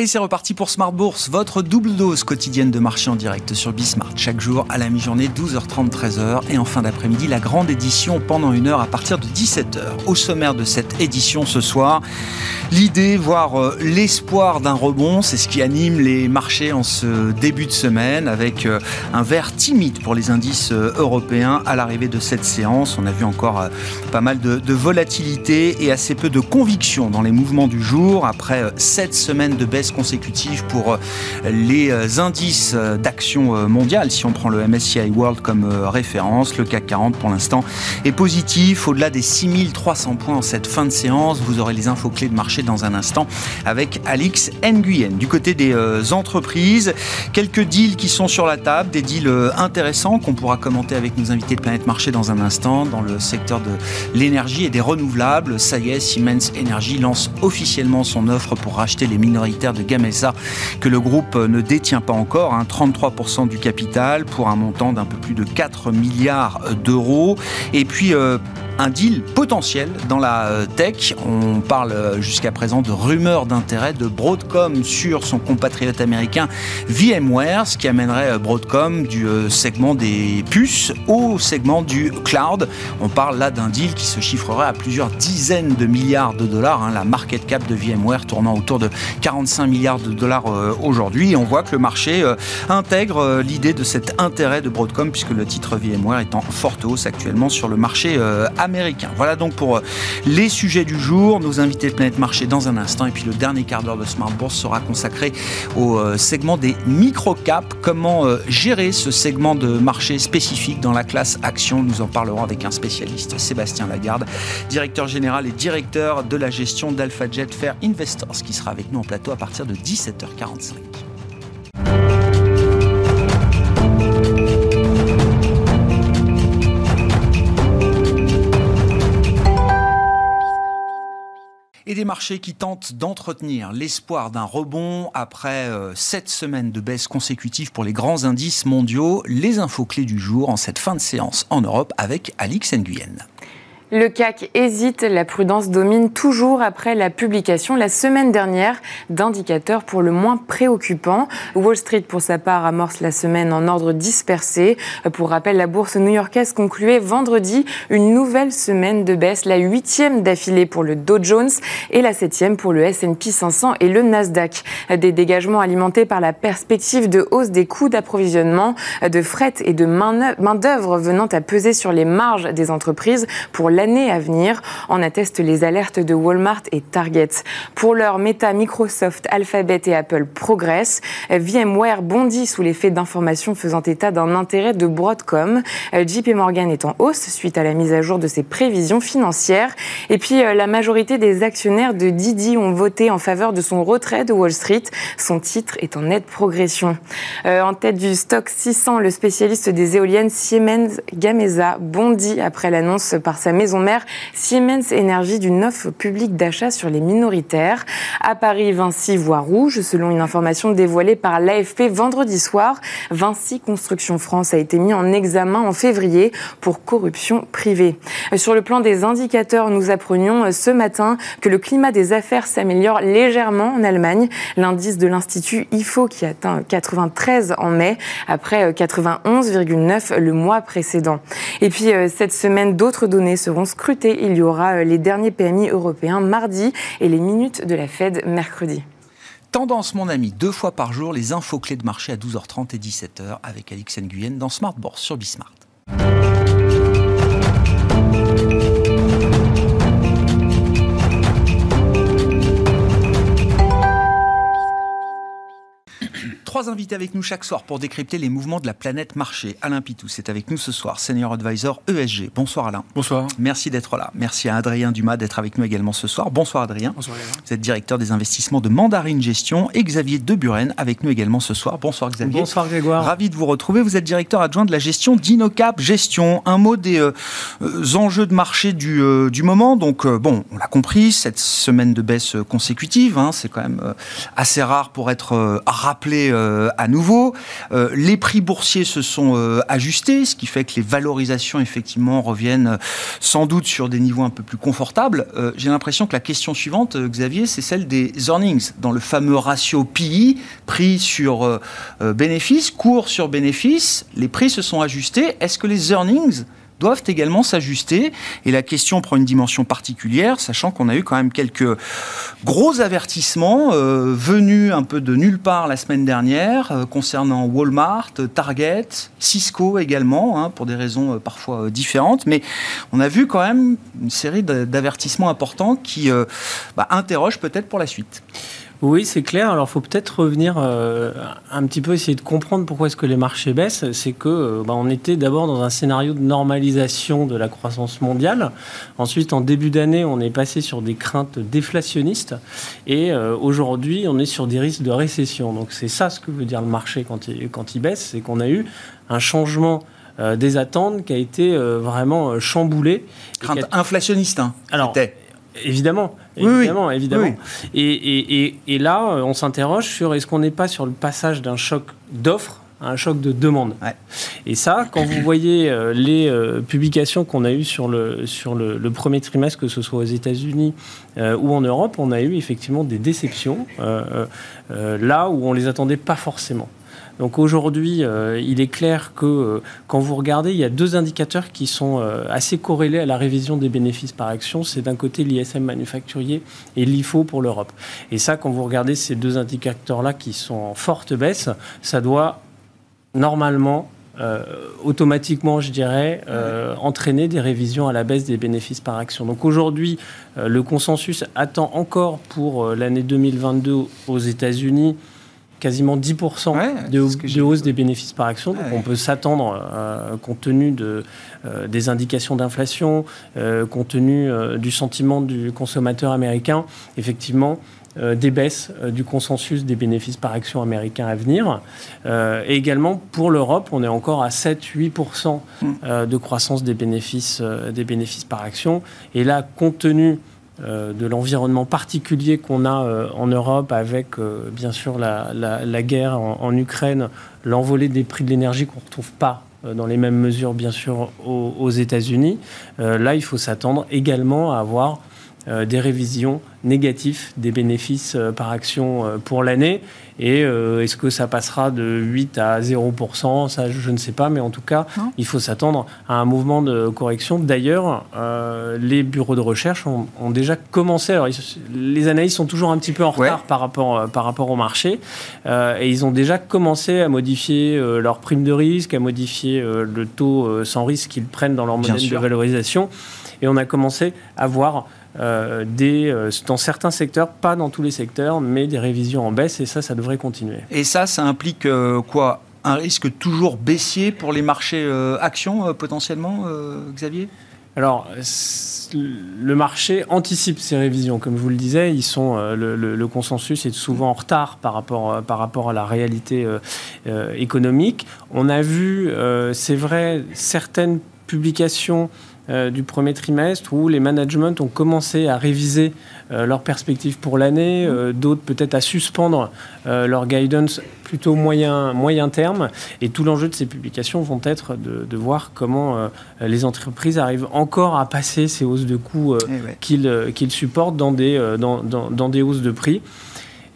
Et c'est reparti pour Smart Bourse, votre double dose quotidienne de marché en direct sur Bismart. Chaque jour à la mi-journée, 12h30, 13h. Et en fin d'après-midi, la grande édition pendant une heure à partir de 17h. Au sommaire de cette édition ce soir, l'idée, voire euh, l'espoir d'un rebond, c'est ce qui anime les marchés en ce début de semaine avec euh, un vert timide pour les indices euh, européens à l'arrivée de cette séance. On a vu encore pas mal de, de volatilité et assez peu de conviction dans les mouvements du jour après sept semaines de baisse consécutive pour euh, les euh, indices euh, d'action mondiale. Si on prend le MSCI World comme référence, le CAC 40 pour l'instant est positif au-delà des 6300 points en cette fin de séance. Vous aurez les infos clés de marché dans un instant avec Alix Nguyen. Du côté des entreprises, quelques deals qui sont sur la table, des deals intéressants qu'on pourra commenter avec nos invités de Planète Marché dans un instant dans le secteur de l'énergie et des renouvelables. Ça y est, Siemens Energy lance officiellement son offre pour racheter les minoritaires de Gamesa que le groupe ne détient pas encore, 33% hein, du capital pour un montant d'un peu plus de 4 milliards d'euros. Et puis euh, un deal potentiel dans la euh, tech. On parle euh, jusqu'à présent de rumeurs d'intérêt de Broadcom sur son compatriote américain VMware, ce qui amènerait euh, Broadcom du segment des puces au segment du cloud. On parle là d'un deal qui se chiffrerait à plusieurs dizaines de milliards de dollars. Hein. la market cap de VMware tournant autour de 45 milliards de dollars aujourd'hui. On voit que le marché intègre l'idée de cet intérêt de Broadcom puisque le titre VMware est en forte hausse actuellement sur le marché américain Voilà donc pour euh, les sujets du jour. Nos invités de Planète Marché dans un instant. Et puis le dernier quart d'heure de Smart Bourse sera consacré au euh, segment des micro-caps. Comment euh, gérer ce segment de marché spécifique dans la classe action? Nous en parlerons avec un spécialiste, Sébastien Lagarde, directeur général et directeur de la gestion d'AlphaJet Fair Investors, qui sera avec nous en plateau à partir de 17h45. Des marchés qui tentent d'entretenir l'espoir d'un rebond après euh, sept semaines de baisse consécutive pour les grands indices mondiaux. Les infos clés du jour en cette fin de séance en Europe avec Alix Nguyen. Le CAC hésite, la prudence domine toujours après la publication la semaine dernière d'indicateurs pour le moins préoccupants. Wall Street, pour sa part, amorce la semaine en ordre dispersé. Pour rappel, la bourse new-yorkaise concluait vendredi une nouvelle semaine de baisse, la huitième d'affilée pour le Dow Jones et la septième pour le S&P 500 et le Nasdaq. Des dégagements alimentés par la perspective de hausse des coûts d'approvisionnement, de fret et de main-d'œuvre venant à peser sur les marges des entreprises pour l'année à venir, en attestent les alertes de Walmart et Target. Pour l'heure, Meta, Microsoft, Alphabet et Apple progressent. VMware bondit sous l'effet d'informations faisant état d'un intérêt de Broadcom. JP Morgan est en hausse suite à la mise à jour de ses prévisions financières. Et puis, euh, la majorité des actionnaires de Didi ont voté en faveur de son retrait de Wall Street. Son titre est en nette progression. Euh, en tête du stock 600, le spécialiste des éoliennes Siemens Gamesa bondit après l'annonce par sa maison maison mère Siemens Energy d'une offre publique d'achat sur les minoritaires. À Paris, Vinci voit rouge, selon une information dévoilée par l'AFP vendredi soir. Vinci Construction France a été mis en examen en février pour corruption privée. Sur le plan des indicateurs, nous apprenions ce matin que le climat des affaires s'améliore légèrement en Allemagne. L'indice de l'Institut IFO qui atteint 93 en mai, après 91,9 le mois précédent. Et puis euh, cette semaine, d'autres données seront scruter. Il y aura euh, les derniers PMI européens mardi et les minutes de la Fed mercredi. Tendance, mon ami, deux fois par jour, les infos clés de marché à 12h30 et 17h avec Alix Nguyen dans Smart Bourse sur Bismart. Trois invités avec nous chaque soir pour décrypter les mouvements de la planète marché. Alain Pitou, c'est avec nous ce soir, Senior Advisor ESG. Bonsoir Alain. Bonsoir. Merci d'être là. Merci à Adrien Dumas d'être avec nous également ce soir. Bonsoir Adrien. Bonsoir Vous êtes directeur des investissements de Mandarine Gestion et Xavier Deburen avec nous également ce soir. Bonsoir Xavier. Bonsoir Grégoire. Ravi de vous retrouver. Vous êtes directeur adjoint de la gestion d'Inocap Gestion. Un mot des euh, euh, enjeux de marché du, euh, du moment. Donc bon, on l'a compris, cette semaine de baisse consécutive, hein, c'est quand même assez rare pour être rappelé à nouveau. les prix boursiers se sont ajustés, ce qui fait que les valorisations effectivement reviennent sans doute sur des niveaux un peu plus confortables. J'ai l'impression que la question suivante, Xavier, c'est celle des earnings, dans le fameux ratio PI, prix sur bénéfice, cours sur bénéfice. Les prix se sont ajustés. Est-ce que les earnings doivent également s'ajuster. Et la question prend une dimension particulière, sachant qu'on a eu quand même quelques gros avertissements euh, venus un peu de nulle part la semaine dernière euh, concernant Walmart, Target, Cisco également, hein, pour des raisons euh, parfois différentes. Mais on a vu quand même une série d'avertissements importants qui bah, interrogent peut-être pour la suite. Oui, c'est clair. Alors, il faut peut-être revenir euh, un petit peu essayer de comprendre pourquoi est-ce que les marchés baissent. C'est que euh, bah, on était d'abord dans un scénario de normalisation de la croissance mondiale. Ensuite, en début d'année, on est passé sur des craintes déflationnistes. Et euh, aujourd'hui, on est sur des risques de récession. Donc, c'est ça ce que veut dire le marché quand il, quand il baisse. C'est qu'on a eu un changement des attentes qui a été vraiment chamboulé. Crainte inflationniste, hein, Alors, Évidemment, évidemment, évidemment. Et, et, là, on s'interroge sur est-ce qu'on n'est pas sur le passage d'un choc d'offres à un choc de demande. Et ça, quand vous voyez euh, les euh, publications qu'on a eues sur, le, sur le, premier trimestre, que ce soit aux États-Unis euh, ou en Europe, on a eu effectivement des déceptions là où on les attendait pas forcément. Donc aujourd'hui, euh, il est clair que euh, quand vous regardez, il y a deux indicateurs qui sont euh, assez corrélés à la révision des bénéfices par action. C'est d'un côté l'ISM manufacturier et l'IFO pour l'Europe. Et ça, quand vous regardez ces deux indicateurs-là qui sont en forte baisse, ça doit normalement automatiquement, je dirais, entraîner des révisions à la baisse des bénéfices par action. Donc aujourd'hui, le consensus attend encore pour l'année 2022 aux États-Unis quasiment 10% de, hausse des bénéfices par action. Donc on peut s'attendre, euh, compte tenu de, euh, des indications d'inflation, euh, compte tenu du sentiment du consommateur américain, effectivement, des baisses du consensus des bénéfices par action américains à venir. et également, pour l'Europe, on est encore à 7-8% mm. de croissance des bénéfices, des bénéfices par action. Et là, compte tenu de l'environnement particulier qu'on a euh, en Europe avec euh, bien sûr la, guerre en, Ukraine, l'envolée des prix de l'énergie qu'on ne retrouve pas dans les mêmes mesures bien sûr aux, aux États-Unis. là, il faut s'attendre également à avoir des révisions négatives des bénéfices par action pour l'année. Et euh, est-ce que ça passera de 8 à 0% Ça, je ne sais pas, mais en tout cas, il faut s'attendre à un mouvement de correction. D'ailleurs, euh, les bureaux de recherche ont, déjà commencé. Alors, les analyses sont toujours un petit peu en retard par, rapport, euh, par rapport au marché. et ils ont déjà commencé à modifier leur prime de risque, à modifier le taux sans risque qu'ils prennent dans leur modèle de valorisation. Et on a commencé à voir euh, des, euh, dans certains secteurs, pas dans tous les secteurs, mais des révisions en baisse, et ça, ça devrait continuer. Et ça, ça implique euh, quoi? Un risque toujours baissier pour les marchés actions, potentiellement, Xavier? Alors, le marché anticipe ces révisions. Comme je vous le disais, ils sont, le, consensus est souvent en retard par rapport, par rapport à la réalité économique. On a vu, c'est vrai, certaines publications euh, du premier trimestre où les managements ont commencé à réviser euh, leurs perspectives pour l'année, euh, d'autres peut-être à suspendre leur guidance plutôt moyen, moyen terme. Et tout l'enjeu de ces publications vont être de, voir comment les entreprises arrivent encore à passer ces hausses de coûts eh qu'ils supportent dans des, dans, dans des hausses de prix.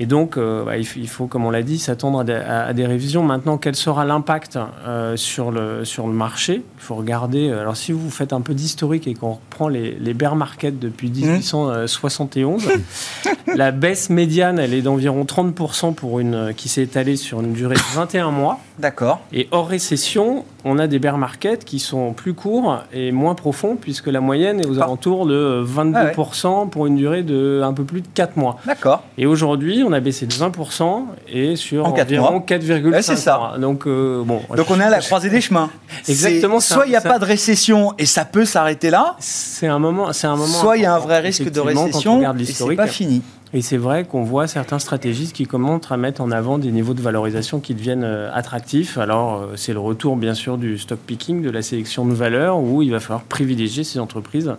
Et donc, euh, bah, il, faut, comme on l'a dit, s'attendre à, des révisions. Maintenant, quel sera l'impact euh, sur, le, sur le marché? Il faut regarder. Euh, alors, si vous faites un peu d'historique et qu'on reprend les, les bear markets depuis 1871, mmh. la baisse médiane, elle est d'environ 30% pour une, qui s'est étalée sur une durée de 21 mois. D'accord. Et hors récession, on a des bear markets qui sont plus courts et moins profonds, puisque la moyenne est aux alentours de 22% ah pour une durée de un peu plus de 4 mois. D'accord. Et aujourd'hui, on a baissé de 20% et sur environ 4,5 C'est ça. Donc, euh, bon, Donc on est à la croisée des chemins. Exactement. Soit il n'y a pas de récession et ça peut s'arrêter là. C'est un moment, c'est un moment. Soit il y a un vrai risque de récession et c'est pas fini. Et c'est vrai qu'on voit certains stratégistes qui commencent à mettre en avant des niveaux de valorisation qui deviennent euh, attractifs. Alors, euh, c'est le retour, bien sûr, du stock picking, de la sélection de valeurs, où il va falloir privilégier ces entreprises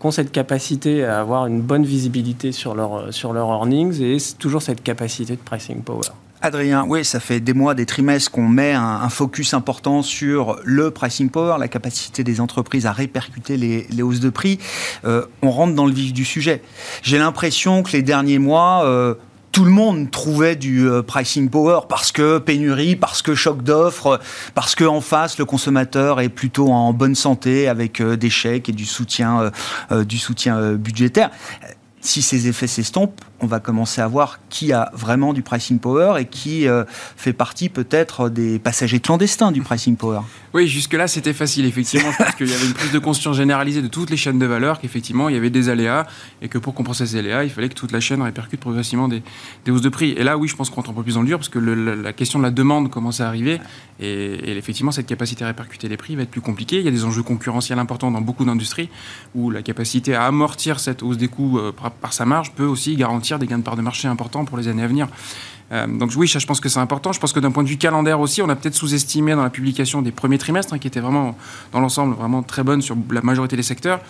qui ont cette capacité à avoir une bonne visibilité sur leur, sur leurs earnings et toujours cette capacité de pricing power. Adrien, oui, ça fait des mois, des trimestres qu'on met un, focus important sur le pricing power, la capacité des entreprises à répercuter les, hausses de prix. Euh, on rentre dans le vif du sujet. J'ai l'impression que les derniers mois, euh, tout le monde trouvait du euh, pricing power parce que pénurie, parce que choc d'offres, parce que en face le consommateur est plutôt en bonne santé avec des chèques et du soutien, du soutien budgétaire si ces effets s'estompent, on va commencer à voir qui a vraiment du pricing power et qui euh, fait partie peut-être des passagers clandestins du pricing power. Oui, jusque-là, c'était facile, effectivement. Je pense qu'il y avait une prise de conscience généralisée de toutes les chaînes de valeur, qu'effectivement, il y avait des aléas et que pour compenser ces aléas, il fallait que toute la chaîne répercute progressivement des, hausses de prix. Et là, oui, je pense qu'on rentre un peu plus dans le dur parce que la, question de la demande commence à arriver et, effectivement, cette capacité à répercuter les prix va être plus compliquée. Il y a des enjeux concurrentiels importants dans beaucoup d'industries où la capacité à amortir cette hausse des coûts euh, par sa marge peut aussi garantir des gains de part de marché importants pour les années à venir. Euh, donc oui, je pense que c'est important. Je pense que d'un point de vue calendaire aussi, on a peut-être sous-estimé dans la publication des premiers trimestres, hein, qui étaient vraiment, dans l'ensemble, vraiment très bonnes sur la majorité des secteurs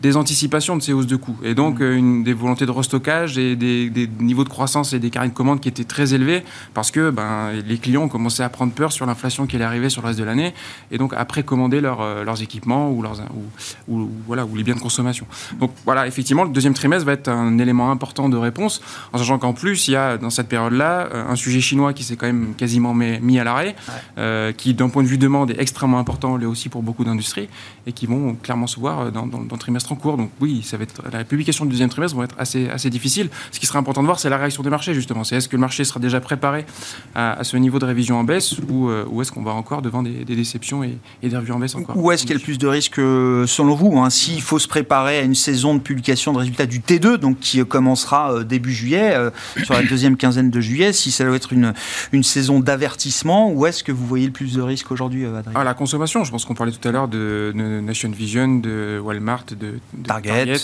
des anticipations de ces hausses de coûts. Et donc, euh, une, des volontés de restockage et des, niveaux de croissance et des carrés de commandes qui étaient très élevés parce que ben, les clients ont commencé à prendre peur sur l'inflation qui allait arriver sur le reste de l'année et donc à précommander euh, leurs équipements ou, leurs, ou, voilà, ou les biens de consommation. Donc voilà, effectivement, le deuxième trimestre va être un élément important de réponse en sachant qu'en plus, il y a dans cette période-là euh, un sujet chinois qui s'est quand même quasiment mis à l'arrêt, qui d'un point de vue demande est extrêmement important, là aussi pour beaucoup d'industries et qui vont clairement se voir dans, dans, dans le trimestre en cours. Donc oui, ça va être, la publication du deuxième trimestre va être assez, assez difficile. Ce qui sera important de voir, c'est la réaction des marchés, justement. C'est est-ce que le marché sera déjà préparé à, ce niveau de révision en baisse ou, euh, ou est-ce qu'on va encore devant des, déceptions et, des revues en baisse encore? Où est-ce qu'il y a le plus de risques euh, selon vous hein, S'il faut se préparer à une saison de publication de résultats du T2, donc qui commencera euh, début juillet, sur la deuxième quinzaine de juillet, si ça doit être une, une saison d'avertissement, où est-ce que vous voyez le plus de risques aujourd'hui, Adrien? Ah, La consommation, je pense qu'on parlait tout à l'heure de, de Nation Vision, de Walmart, de, Target.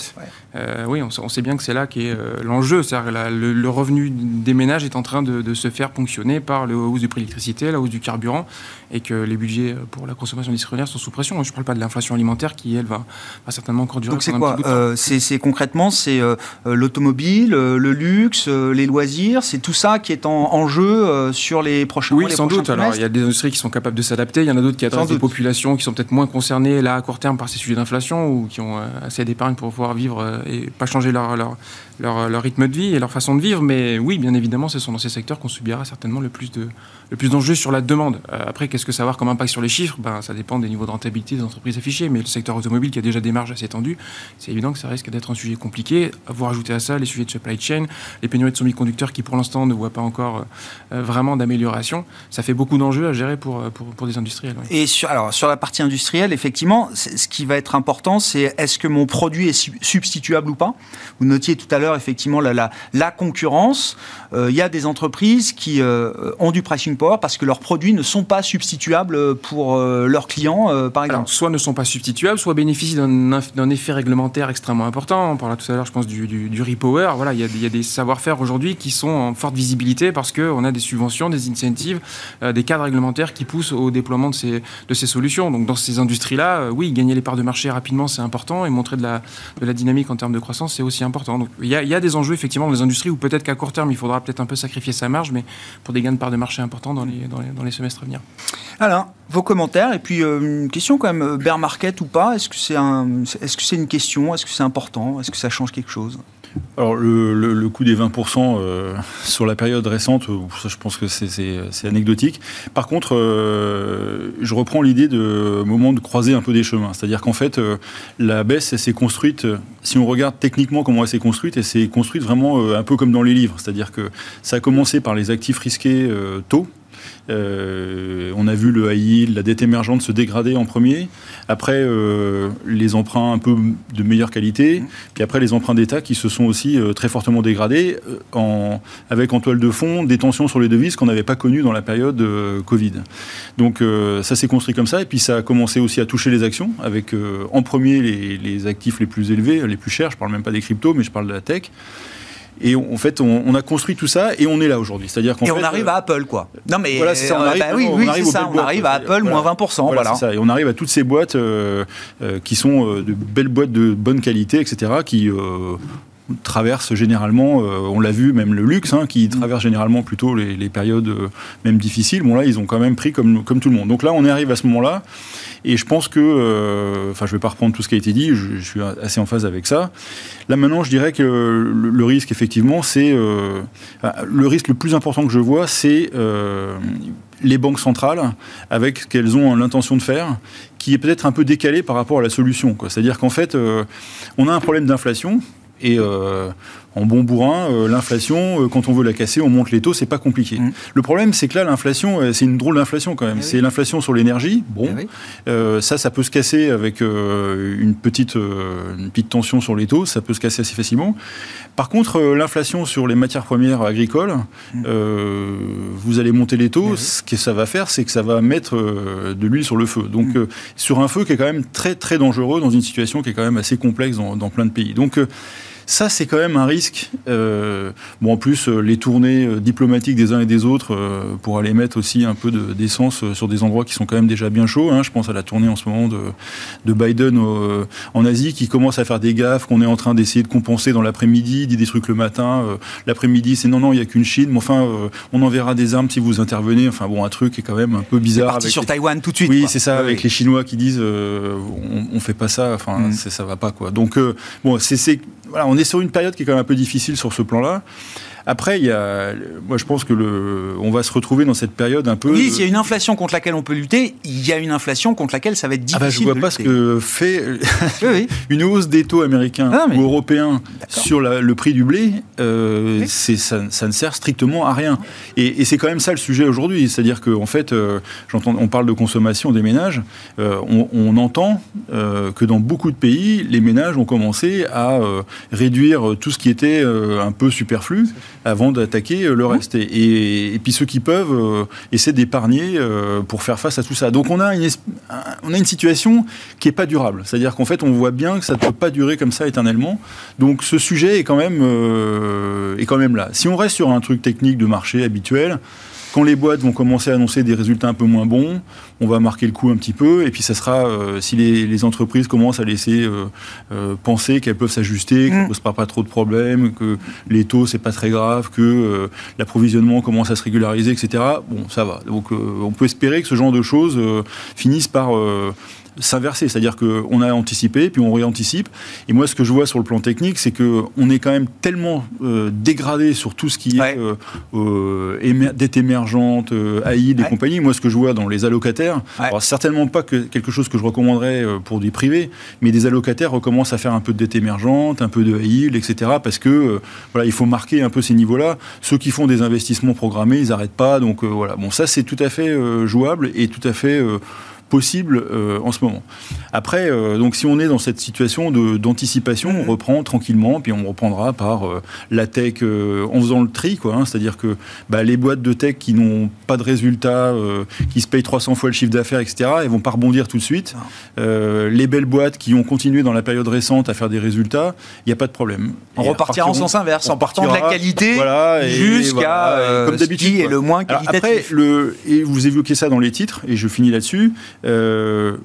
Euh, oui, on, sait bien que c'est là qui est euh, l'enjeu. Le, le, revenu des ménages est en train de, se faire ponctionner par la hausse du prix de l'électricité, la hausse du carburant, et que les budgets pour la consommation industrielle sont sous pression. Je ne parle pas de l'inflation alimentaire qui, elle, va, certainement encore durer. Donc c'est quoi euh, C'est concrètement, c'est l'automobile, le luxe, les loisirs, c'est tout ça qui est en, jeu sur les prochains oui, mois, sans doute. Alors, il y a des industries qui sont capables de s'adapter. Il y en a d'autres qui adressent des populations qui sont peut-être moins concernées là à court terme par ces sujets d'inflation ou qui ont assez d'épargne pour pouvoir vivre euh, et pas changer leur, leur, leur, rythme de vie et leur façon de vivre. Mais oui, bien évidemment, ce sont dans ces secteurs qu'on subira certainement le plus de le plus d'enjeux sur la demande. Euh, après, qu'est-ce que ça va avoir comme impact sur les chiffres? Ben, Ça dépend des niveaux de rentabilité des entreprises affichées. Mais le secteur automobile qui a déjà des marges assez tendues, c'est évident que ça risque d'être un sujet compliqué. Vous rajoutez à ça les sujets de supply chain, les pénuries de semi-conducteurs qui pour l'instant ne voient pas encore euh, vraiment d'amélioration. Ça fait beaucoup d'enjeux à gérer pour, pour, pour des industriels. Et sur, alors, sur la partie industrielle, effectivement, ce qui va être important, c'est est-ce que mon produit est substituable ou pas? Vous notiez tout à l'heure effectivement la, la, concurrence. Euh, il y a des entreprises qui euh, ont du pricing power parce que leurs produits ne sont pas substituables pour euh, leurs clients, par exemple. soit ne sont pas substituables, soit bénéficient d'un effet réglementaire extrêmement important. On parlait tout à l'heure, je pense, du, du, repower. Voilà, il y a, des savoir-faire aujourd'hui qui sont en forte visibilité parce qu'on a des subventions, des incentives, des cadres réglementaires qui poussent au déploiement de ces, de ces solutions. Donc dans ces industries-là, oui, gagner les parts de marché rapidement, c'est important et montrer de la, de la dynamique en termes de croissance, c'est aussi important. Donc il y, a, des enjeux effectivement dans les industries où peut-être qu'à court terme, il faudra peut-être un peu sacrifier sa marge, mais pour des gains de part de marché importants dans les, dans les, semestres à venir. Alors, vos commentaires, et puis euh, une question quand même, euh, bear market ou pas, est-ce que c'est un, que c'est une question, est-ce que c'est important, est-ce que ça change quelque chose? Alors le, coût des 20% euh, sur la période récente, euh, je pense que c'est anecdotique. Par contre, euh, je reprends l'idée de moment de croiser un peu des chemins. C'est-à-dire qu'en fait, la baisse, s'est construite, si on regarde techniquement comment elle s'est construite, elle s'est construite vraiment un peu comme dans les livres. C'est-à-dire que ça a commencé par les actifs risqués tôt, on a vu le high la dette émergente se dégrader en premier. Après, euh, les emprunts un peu de meilleure qualité. Puis après, les emprunts d'État qui se sont aussi euh, très fortement dégradés, en, avec en toile de fond des tensions sur les devises qu'on n'avait pas connues dans la période Covid. Donc ça s'est construit comme ça. Et puis ça a commencé aussi à toucher les actions, avec en premier les, les actifs les plus élevés, les plus chers. Je parle même pas des cryptos, mais je parle de la tech. Et en fait, on, a construit tout ça et on est là aujourd'hui. C'est-à-dire et on arrive à Apple, quoi. Non, mais voilà, ça, on arrive, bah oui, oui, ça, on arrive à Apple moins 20%. Voilà, Ça. Et on arrive à toutes ces boîtes euh, euh, qui sont euh, de belles boîtes de bonne qualité, etc., qui traverse généralement, on l'a vu, même le luxe, hein, qui traverse généralement plutôt les, périodes même difficiles. Bon là, ils ont quand même pris comme, comme tout le monde. Donc là, on arrive à ce moment-là. Et je pense que, enfin, je ne vais pas reprendre tout ce qui a été dit, je, suis assez en phase avec ça. Là maintenant, je dirais que le, risque, effectivement, c'est le risque le plus important que je vois, c'est les banques centrales avec ce qu'elles ont l'intention de faire, qui est peut-être un peu décalé par rapport à la solution. C'est-à-dire qu'en fait, euh, on a un problème d'inflation et euh, en bon bourrin, euh, l'inflation, euh, quand on veut la casser, on monte les taux, c'est pas compliqué. Mmh. Le problème, c'est que là, l'inflation, c'est une drôle d'inflation quand même. Eh c'est l'inflation sur l'énergie. Bon, eh ça, ça peut se casser avec une petite, une petite tension sur les taux, ça peut se casser assez facilement. Par contre, l'inflation sur les matières premières agricoles, mmh. vous allez monter les taux, eh ce que ça va faire, c'est que ça va mettre de l'huile sur le feu. Donc, mmh. sur un feu qui est quand même très très dangereux dans une situation qui est quand même assez complexe dans, dans plein de pays. Donc, ça, c'est quand même un risque. Euh, bon, en plus, euh, les tournées euh, diplomatiques des uns et des autres pour aller mettre aussi un peu d'essence sur des endroits qui sont quand même déjà bien chauds. Hein. Je pense à la tournée en ce moment de, de Biden en Asie qui commence à faire des gaffes qu'on est en train d'essayer de compenser dans l'après-midi, dit des trucs le matin. l'après-midi, c'est non, non, il n'y a qu'une Chine. Mais enfin, on enverra des armes si vous intervenez. Enfin, bon, un truc qui est quand même un peu bizarre. Parti sur Taïwan tout de suite. Oui, c'est ça, avec les Chinois qui disent on, on fait pas ça. Enfin, mm. ça va pas quoi. Donc, bon, c'est voilà, on est sur une période qui est quand même un peu difficile sur ce plan-là. Après, il y a, moi, je pense que le, on va se retrouver dans cette période un peu. Oui, s'il y a une inflation contre laquelle on peut lutter, il y a une inflation contre laquelle ça va être difficile. Ah bah, je vois pas ce que fait une hausse des taux américains ah, ou européens sur le prix du blé. Euh, c'est ça, ne sert strictement à rien. Et, c'est quand même ça le sujet aujourd'hui, c'est-à-dire qu'en en fait, euh, j'entends, on parle de consommation des ménages. Euh, on, entend que dans beaucoup de pays, les ménages ont commencé à réduire tout ce qui était un peu superflu avant d'attaquer le mmh. reste. Et, puis ceux qui peuvent euh, essaient d'épargner euh, pour faire face à tout ça. Donc on a une, on a une situation qui n'est pas durable. C'est-à-dire qu'en fait, on voit bien que ça ne peut pas durer comme ça éternellement. Donc ce sujet est quand même, euh, est quand même là. Si on reste sur un truc technique de marché habituel, quand les boîtes vont commencer à annoncer des résultats un peu moins bons, on va marquer le coup un petit peu. Et puis, ça sera, euh, si les, entreprises commencent à laisser euh, euh, penser qu'elles peuvent s'ajuster, qu'il ne mm. pose pas trop de problèmes, que les taux, c'est pas très grave, que l'approvisionnement commence à se régulariser, etc., bon, ça va. Donc, on peut espérer que ce genre de choses finissent par s'inverser, c'est-à-dire qu'on a anticipé, puis on réanticipe. Et moi, ce que je vois sur le plan technique, c'est qu'on est quand même tellement euh, dégradé sur tout ce qui est euh, euh, dette émergente, AI, des compagnies. Moi, ce que je vois dans les allocataires, alors certainement pas que quelque chose que je recommanderais pour du privé, mais des allocataires recommencent à faire un peu de dette émergente, un peu de AI, etc. Parce que voilà, il faut marquer un peu ces niveaux-là. Ceux qui font des investissements programmés, ils n'arrêtent pas. Donc voilà. Bon, ça c'est tout à fait jouable et tout à fait possible euh, en ce moment. Après, euh, donc si on est dans cette situation d'anticipation, on reprend tranquillement, puis on reprendra par euh, la tech en faisant le tri, quoi. Hein. C'est-à-dire que bah, les boîtes de tech qui n'ont pas de résultats, qui se payent 300 fois le chiffre d'affaires, etc., elles vont pas rebondir tout de suite. les belles boîtes qui ont continué dans la période récente à faire des résultats, il n'y a pas de problème. On repartira en sens inverse, en partant de la qualité voilà, jusqu'à comme d'habitude, et le moins qualitatif. après, le, et vous évoquez ça dans les titres, et je finis là-dessus. Euh,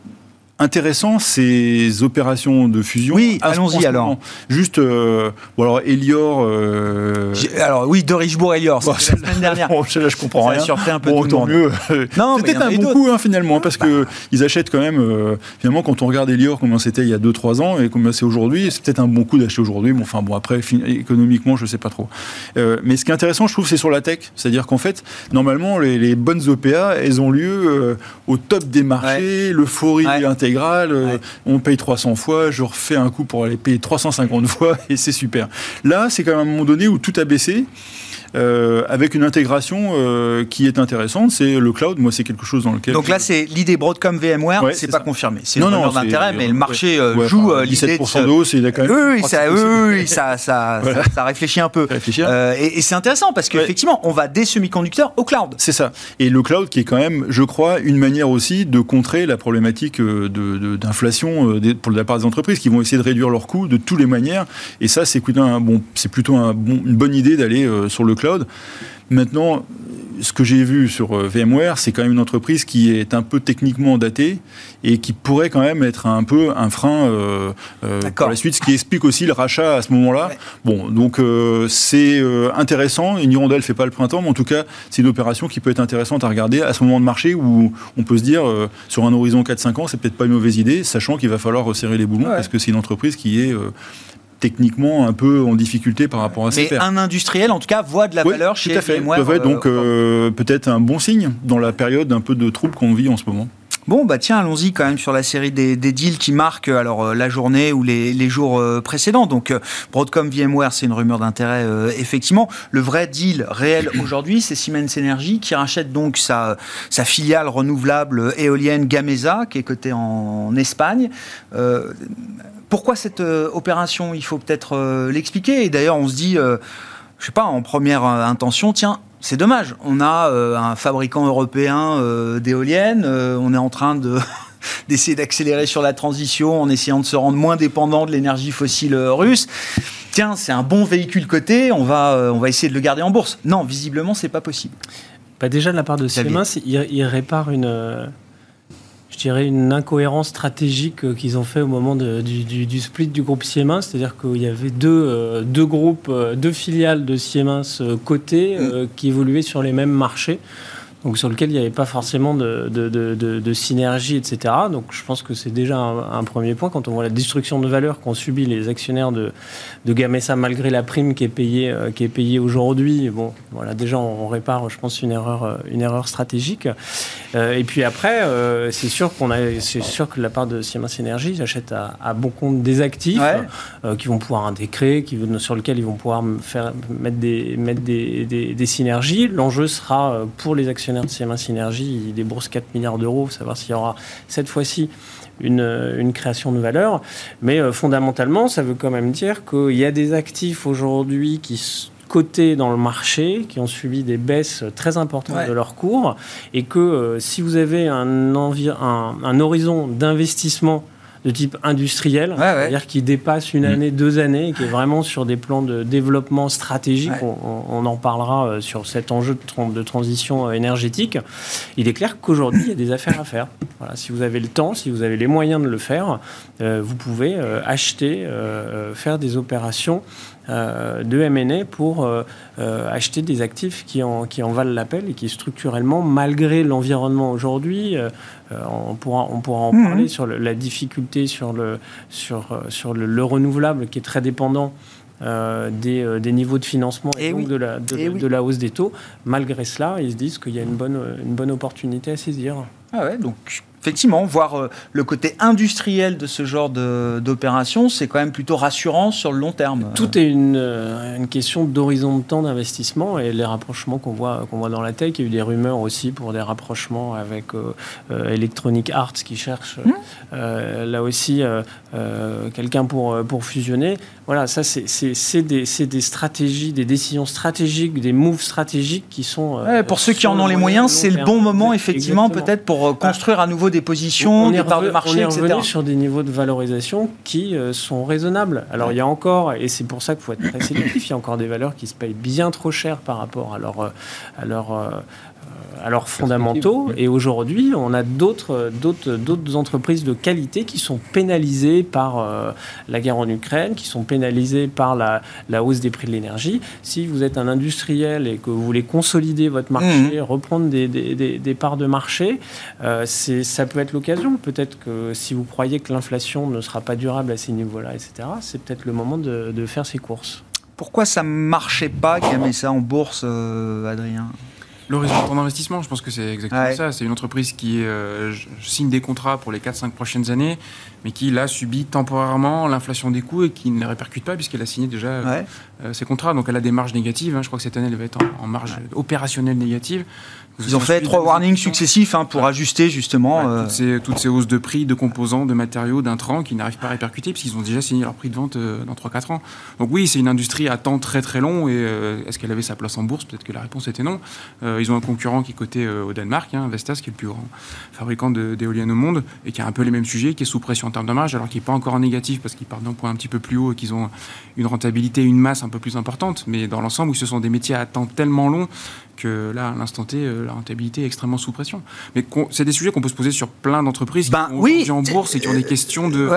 intéressant ces opérations de fusion. Oui, allons-y alors. Juste, euh, bon alors Elior. Euh... Alors oui, de Richebourg Elior, bon, la semaine dernière. Bon, là, je comprends ça rien. surpris un peu bon, tout le monde. mieux. Non, c'était un bon coup hein, finalement, parce bah. que ils achètent quand même. Euh, finalement, quand on regarde Elior, comment c'était il y a 2-3 ans et comment c'est aujourd'hui, c'est peut-être un bon coup d'acheter aujourd'hui. Bon, enfin bon, après économiquement, je sais pas trop. Euh, mais ce qui est intéressant, je trouve, c'est sur la tech, c'est-à-dire qu'en fait, normalement, les, les, bonnes OPA, elles ont lieu au top des marchés, l'euphorie ouais. intégrée euh, on paye 300 fois, je refais un coup pour aller payer 350 fois et c'est super. Là, c'est quand même un moment donné où tout a baissé. Euh, avec une intégration euh, qui est intéressante. C'est le cloud, moi, c'est quelque chose dans lequel. Donc là, c'est l'idée Broadcom VMware, c'est pas confirmé. C'est non, non, d'intérêt, mais le marché euh, joue l'idée. 17% d'eau, c'est quand même. Oui, ça, oui, ça, ça, ça, réfléchit un peu. et, et c'est intéressant parce qu'effectivement, on va des semi-conducteurs au cloud. C'est ça. Et le cloud qui est quand même, je crois, une manière aussi de contrer la problématique d'inflation de, pour la part des entreprises qui vont essayer de réduire leurs coûts de toutes les manières. Et ça, c'est bon, plutôt un bon, une bonne idée d'aller sur le cloud. Maintenant, ce que j'ai vu sur VMware, c'est quand même une entreprise qui est un peu techniquement datée et qui pourrait quand même être un peu un frein pour la suite, ce qui explique aussi le rachat à ce moment-là. Bon, donc c'est intéressant. Une hirondelle fait pas le printemps, mais en tout cas, c'est une opération qui peut être intéressante à regarder à ce moment de marché où on peut se dire, sur un horizon 4-5 ans, c'est peut-être pas une mauvaise idée, sachant qu'il va falloir resserrer les boulons parce que c'est une entreprise qui est techniquement un peu en difficulté par rapport à ça. Mais un industriel, en tout cas, voit de la valeur chez tout à fait. donc euh, peut-être un bon signe dans la période un peu de trouble qu'on vit en ce moment. Bon, bah tiens, allons-y quand même sur la série des, deals qui marquent alors euh, la journée ou les, jours euh, précédents. Donc Broadcom VMware, c'est une rumeur d'intérêt effectivement. Le vrai deal réel aujourd'hui, c'est Siemens Energy qui rachète donc sa, sa filiale renouvelable éolienne Gamesa, qui est cotée en, Espagne. Pourquoi cette euh, opération? Il faut peut-être euh, l'expliquer. Et d'ailleurs, on se dit, euh, je sais pas, en première intention, tiens, c'est dommage. On a un fabricant européen d'éoliennes. on est en train de d'essayer d'accélérer sur la transition en essayant de se rendre moins dépendant de l'énergie fossile russe. Tiens, c'est un bon véhicule coté. On va on va essayer de le garder en bourse. Non, visiblement, c'est pas possible. Bah déjà de la part de Siemens, il, il répare une je dirais, une incohérence stratégique euh, qu'ils ont fait au moment du, split du groupe Siemens. C'est-à-dire qu'il y avait deux, euh, deux groupes, euh, deux filiales de Siemens cotées mm. qui évoluaient sur les mêmes marchés donc sur lequel il n'y avait pas forcément de, de, de, synergie, etc. Donc je pense que c'est déjà un, premier point quand on voit la destruction de valeur qu'ont subi les actionnaires de, de Gamesa malgré la prime qui est payée, euh, qui est payée aujourd'hui. Bon, voilà, déjà on, répare, je pense, une erreur, euh, une erreur stratégique. Euh, et puis après, c'est sûr qu'on a, c'est sûr que la part de Siemens Energy, ils achètent à, bon compte des actifs qui vont pouvoir intégrer, qui, sur lesquels ils vont pouvoir faire, mettre des, mettre des, des, des synergies. L'enjeu sera pour les actionnaires de Siemens Synergie, il débourse 4 milliards d'euros, savoir s'il y aura cette fois-ci une, une, création de valeur. Mais euh, fondamentalement, ça veut quand même dire qu'il y a des actifs aujourd'hui qui cotés dans le marché, qui ont subi des baisses très importantes de leur cours, et que euh, si vous avez un, un, un horizon d'investissement de type industriel, c'est-à-dire qui dépasse une mm. année, deux années, qui est vraiment sur des plans de développement stratégique. On, en parlera euh, sur cet enjeu de, de, transition euh, énergétique. Il est clair qu'aujourd'hui, il y a des affaires à faire. Voilà, si vous avez le temps, si vous avez les moyens de le faire, euh, vous pouvez acheter, faire des opérations euh, de M&A pour euh, euh, acheter des actifs qui en, qui en valent l'appel et qui structurellement, malgré l'environnement aujourd'hui, on pourra, on pourra en mhm. parler sur la difficulté sur, le, sur, sur le, renouvelable qui est très dépendant des, des, niveaux de financement et, donc de, la, de, la hausse des taux. Malgré cela, ils se disent qu'il y a une bonne, une bonne opportunité à saisir. Ah ouais, donc effectivement, voir euh, le côté industriel de ce genre d'opération, c'est quand même plutôt rassurant sur le long terme. Tout est une, euh, une question d'horizon de temps d'investissement et les rapprochements qu'on voit, qu'on voit dans la tech. Il y a eu des rumeurs aussi pour des rapprochements avec euh, Electronic Arts qui cherche mmh. là aussi quelqu'un pour, pour fusionner. Voilà, ça c'est des, des, stratégies, des décisions stratégiques, des moves stratégiques qui sont... pour ceux qui en ont les moyens, c'est le bon moment effectivement peut-être pour construire à nouveau des positions, des parts de marché, on est revenu sur des niveaux de valorisation qui euh, sont raisonnables. Alors il y a encore, et c'est pour ça qu'il faut être très sélectif, il y a encore des valeurs qui se payent bien trop cher par rapport à leur, euh, à leur, euh, alors fondamentaux. Et aujourd'hui, on a d'autres, d'autres, d'autres entreprises de qualité qui sont pénalisées par euh, la guerre en Ukraine, qui sont pénalisées par la, la hausse des prix de l'énergie. Si vous êtes un industriel et que vous voulez consolider votre marché, mmh. reprendre des, des, des, parts de marché, euh, c'est, ça peut être l'occasion. Peut-être que si vous croyez que l'inflation ne sera pas durable à ces niveaux-là, etc., c'est peut-être le moment de, de faire ces courses. Pourquoi ça ne marchait pas, ça en bourse, euh, Adrien? L'horizon d'investissement, je pense que c'est exactement ça. C'est une entreprise qui euh, signe des contrats pour les 4-5 prochaines années, mais qui, là, subit temporairement l'inflation des coûts et qui ne les répercute pas puisqu'elle a signé déjà euh, ses contrats. Donc elle a des marges négatives. Hein. Je crois que cette année, elle va être en, marge opérationnelle négative. Ils ont fait trois warnings successifs hein, pour ajuster justement. Euh, toutes, ces, toutes, ces, hausses de prix, de composants, de matériaux, d'intrants qui n'arrivent pas à répercuter puisqu'ils ont déjà signé leur prix de vente euh, dans 3-4 ans. Donc oui, c'est une industrie à temps très très long et euh, est-ce qu'elle avait sa place en bourse? Peut-être que la réponse était non. ils ont un concurrent qui est coté au Danemark, hein, Vestas, qui est le plus grand fabricant d'éoliennes au monde et qui a un peu les mêmes sujets, qui est sous pression termes de alors qu'il n'est pas encore en négatif parce qu'il part d'un point un petit peu plus haut et qu'ils ont une rentabilité, une masse un peu plus importante. Mais dans l'ensemble, où ce sont des métiers à temps tellement long que là, à l'instant T, la rentabilité est extrêmement sous pression. Mais c'est des sujets qu'on peut se poser sur plein d'entreprises ben, qui oui, en bourse et qui ont des questions de,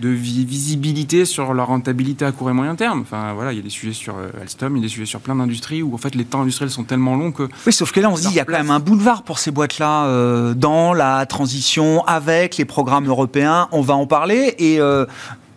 de visibilité sur leur rentabilité à court et moyen terme. Enfin, voilà, il y a des sujets sur Alstom, il y a des sujets sur plein d'industries où en fait les temps industriels sont tellement longs que. Oui, sauf que là, on se dit, il y a quand même un boulevard pour ces boîtes-là dans la transition avec les programmes européens. On va en parler et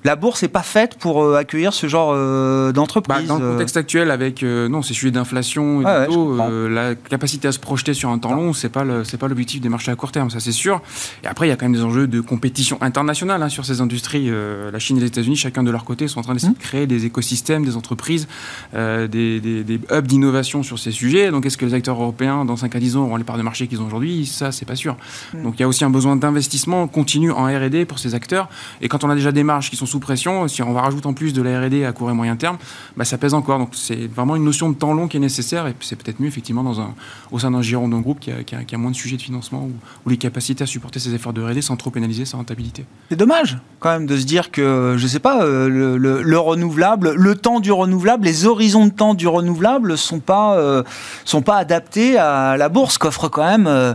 la bourse n'est pas faite pour euh, accueillir ce genre euh, d'entreprise. Bah, dans le euh. contexte actuel, avec non, ces sujets d'inflation et de la capacité à se projeter sur un temps long, c'est pas c'est pas l'objectif des marchés à court terme, ça c'est sûr. Et après, il y a quand même des enjeux de compétition internationale hein, sur ces industries. la Chine et les États-Unis, chacun de leur côté, sont en train d'essayer de mmh. créer des écosystèmes, des entreprises, des, des, hubs d'innovation sur ces sujets. Donc, est-ce que les acteurs européens, dans 5 à 10 ans, auront les parts de marché qu'ils ont aujourd'hui? Ça, c'est pas sûr. Mmh. Donc, il y a aussi un besoin d'investissement continu en R&D pour ces acteurs. Et quand on a déjà des marges qui sont sous pression, si on va rajouter en plus de la R&D à court et moyen terme, bah, ça pèse encore. Donc c'est vraiment une notion de temps long qui est nécessaire et c'est peut-être mieux effectivement dans un, au sein d'un giron d'un groupe qui a, qui, a, moins de sujets de financement ou, les capacités à supporter ses efforts de R&D sans trop pénaliser sa rentabilité. C'est dommage quand même de se dire que, je sais pas, euh, le, renouvelable, le temps du renouvelable, les horizons de temps du renouvelable sont euh, sont pas adaptés à la bourse qu'offre quand même... Euh,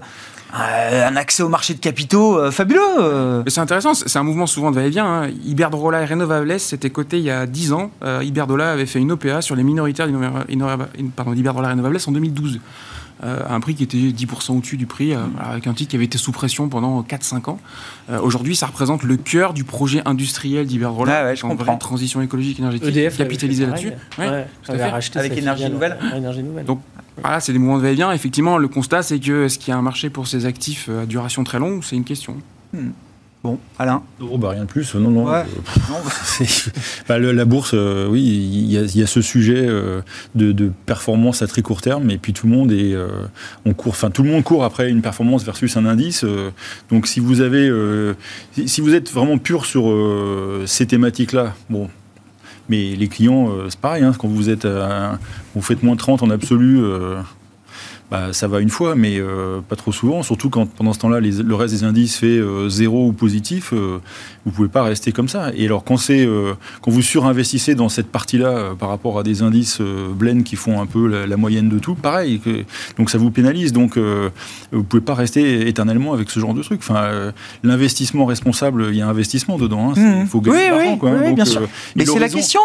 un accès au marché de capitaux euh, fabuleux. Euh. C'est intéressant, c'est un mouvement souvent de va-et-vient. Hein. Et Renovables, c'était coté il y a 10 ans. Iberdrola avait fait une OPA sur les minoritaires d'Iberdrola Renovables en 2012. À un prix qui était 10% au-dessus du prix, avec un titre qui avait été sous pression pendant 4-5 ans. Aujourd'hui, ça représente le cœur du projet industriel d'Iberdrola, ah en vraie transition écologique énergétique, EDF capitalisé là-dessus. Ouais, avec énergie nouvelle. énergie nouvelle. Donc, voilà, c'est des mouvements de va-et-vient. Effectivement, le constat, c'est que est-ce qu'il y a un marché pour ces actifs à duration très longue C'est une question? Hmm. Bon, Alain oh, bah, Rien de plus. Non, non. bah, la bourse, euh, oui, il y, a ce sujet euh, de, performance à très court terme, et puis tout le monde est, euh, on court, enfin tout le monde court après une performance versus un indice. donc si vous avez, si vous êtes vraiment pur sur ces thématiques-là, bon, mais les clients, euh, c'est pareil, hein, quand vous êtes, vous faites moins 30 en absolu, euh, bah, ça va une fois, mais euh, pas trop souvent. Surtout quand pendant ce temps-là, le reste des indices fait euh, zéro ou positif, euh, vous pouvez pas rester comme ça. Et alors quand c'est quand vous surinvestissez dans cette partie-là par rapport à des indices blend qui font un peu la, moyenne de tout, pareil. Que, donc ça vous pénalise. Donc vous pouvez pas rester éternellement avec ce genre de truc. Enfin, l'investissement responsable, il y a investissement dedans. Hein. Il faut gagner oui, oui, oui, bien sûr. mais c'est la question.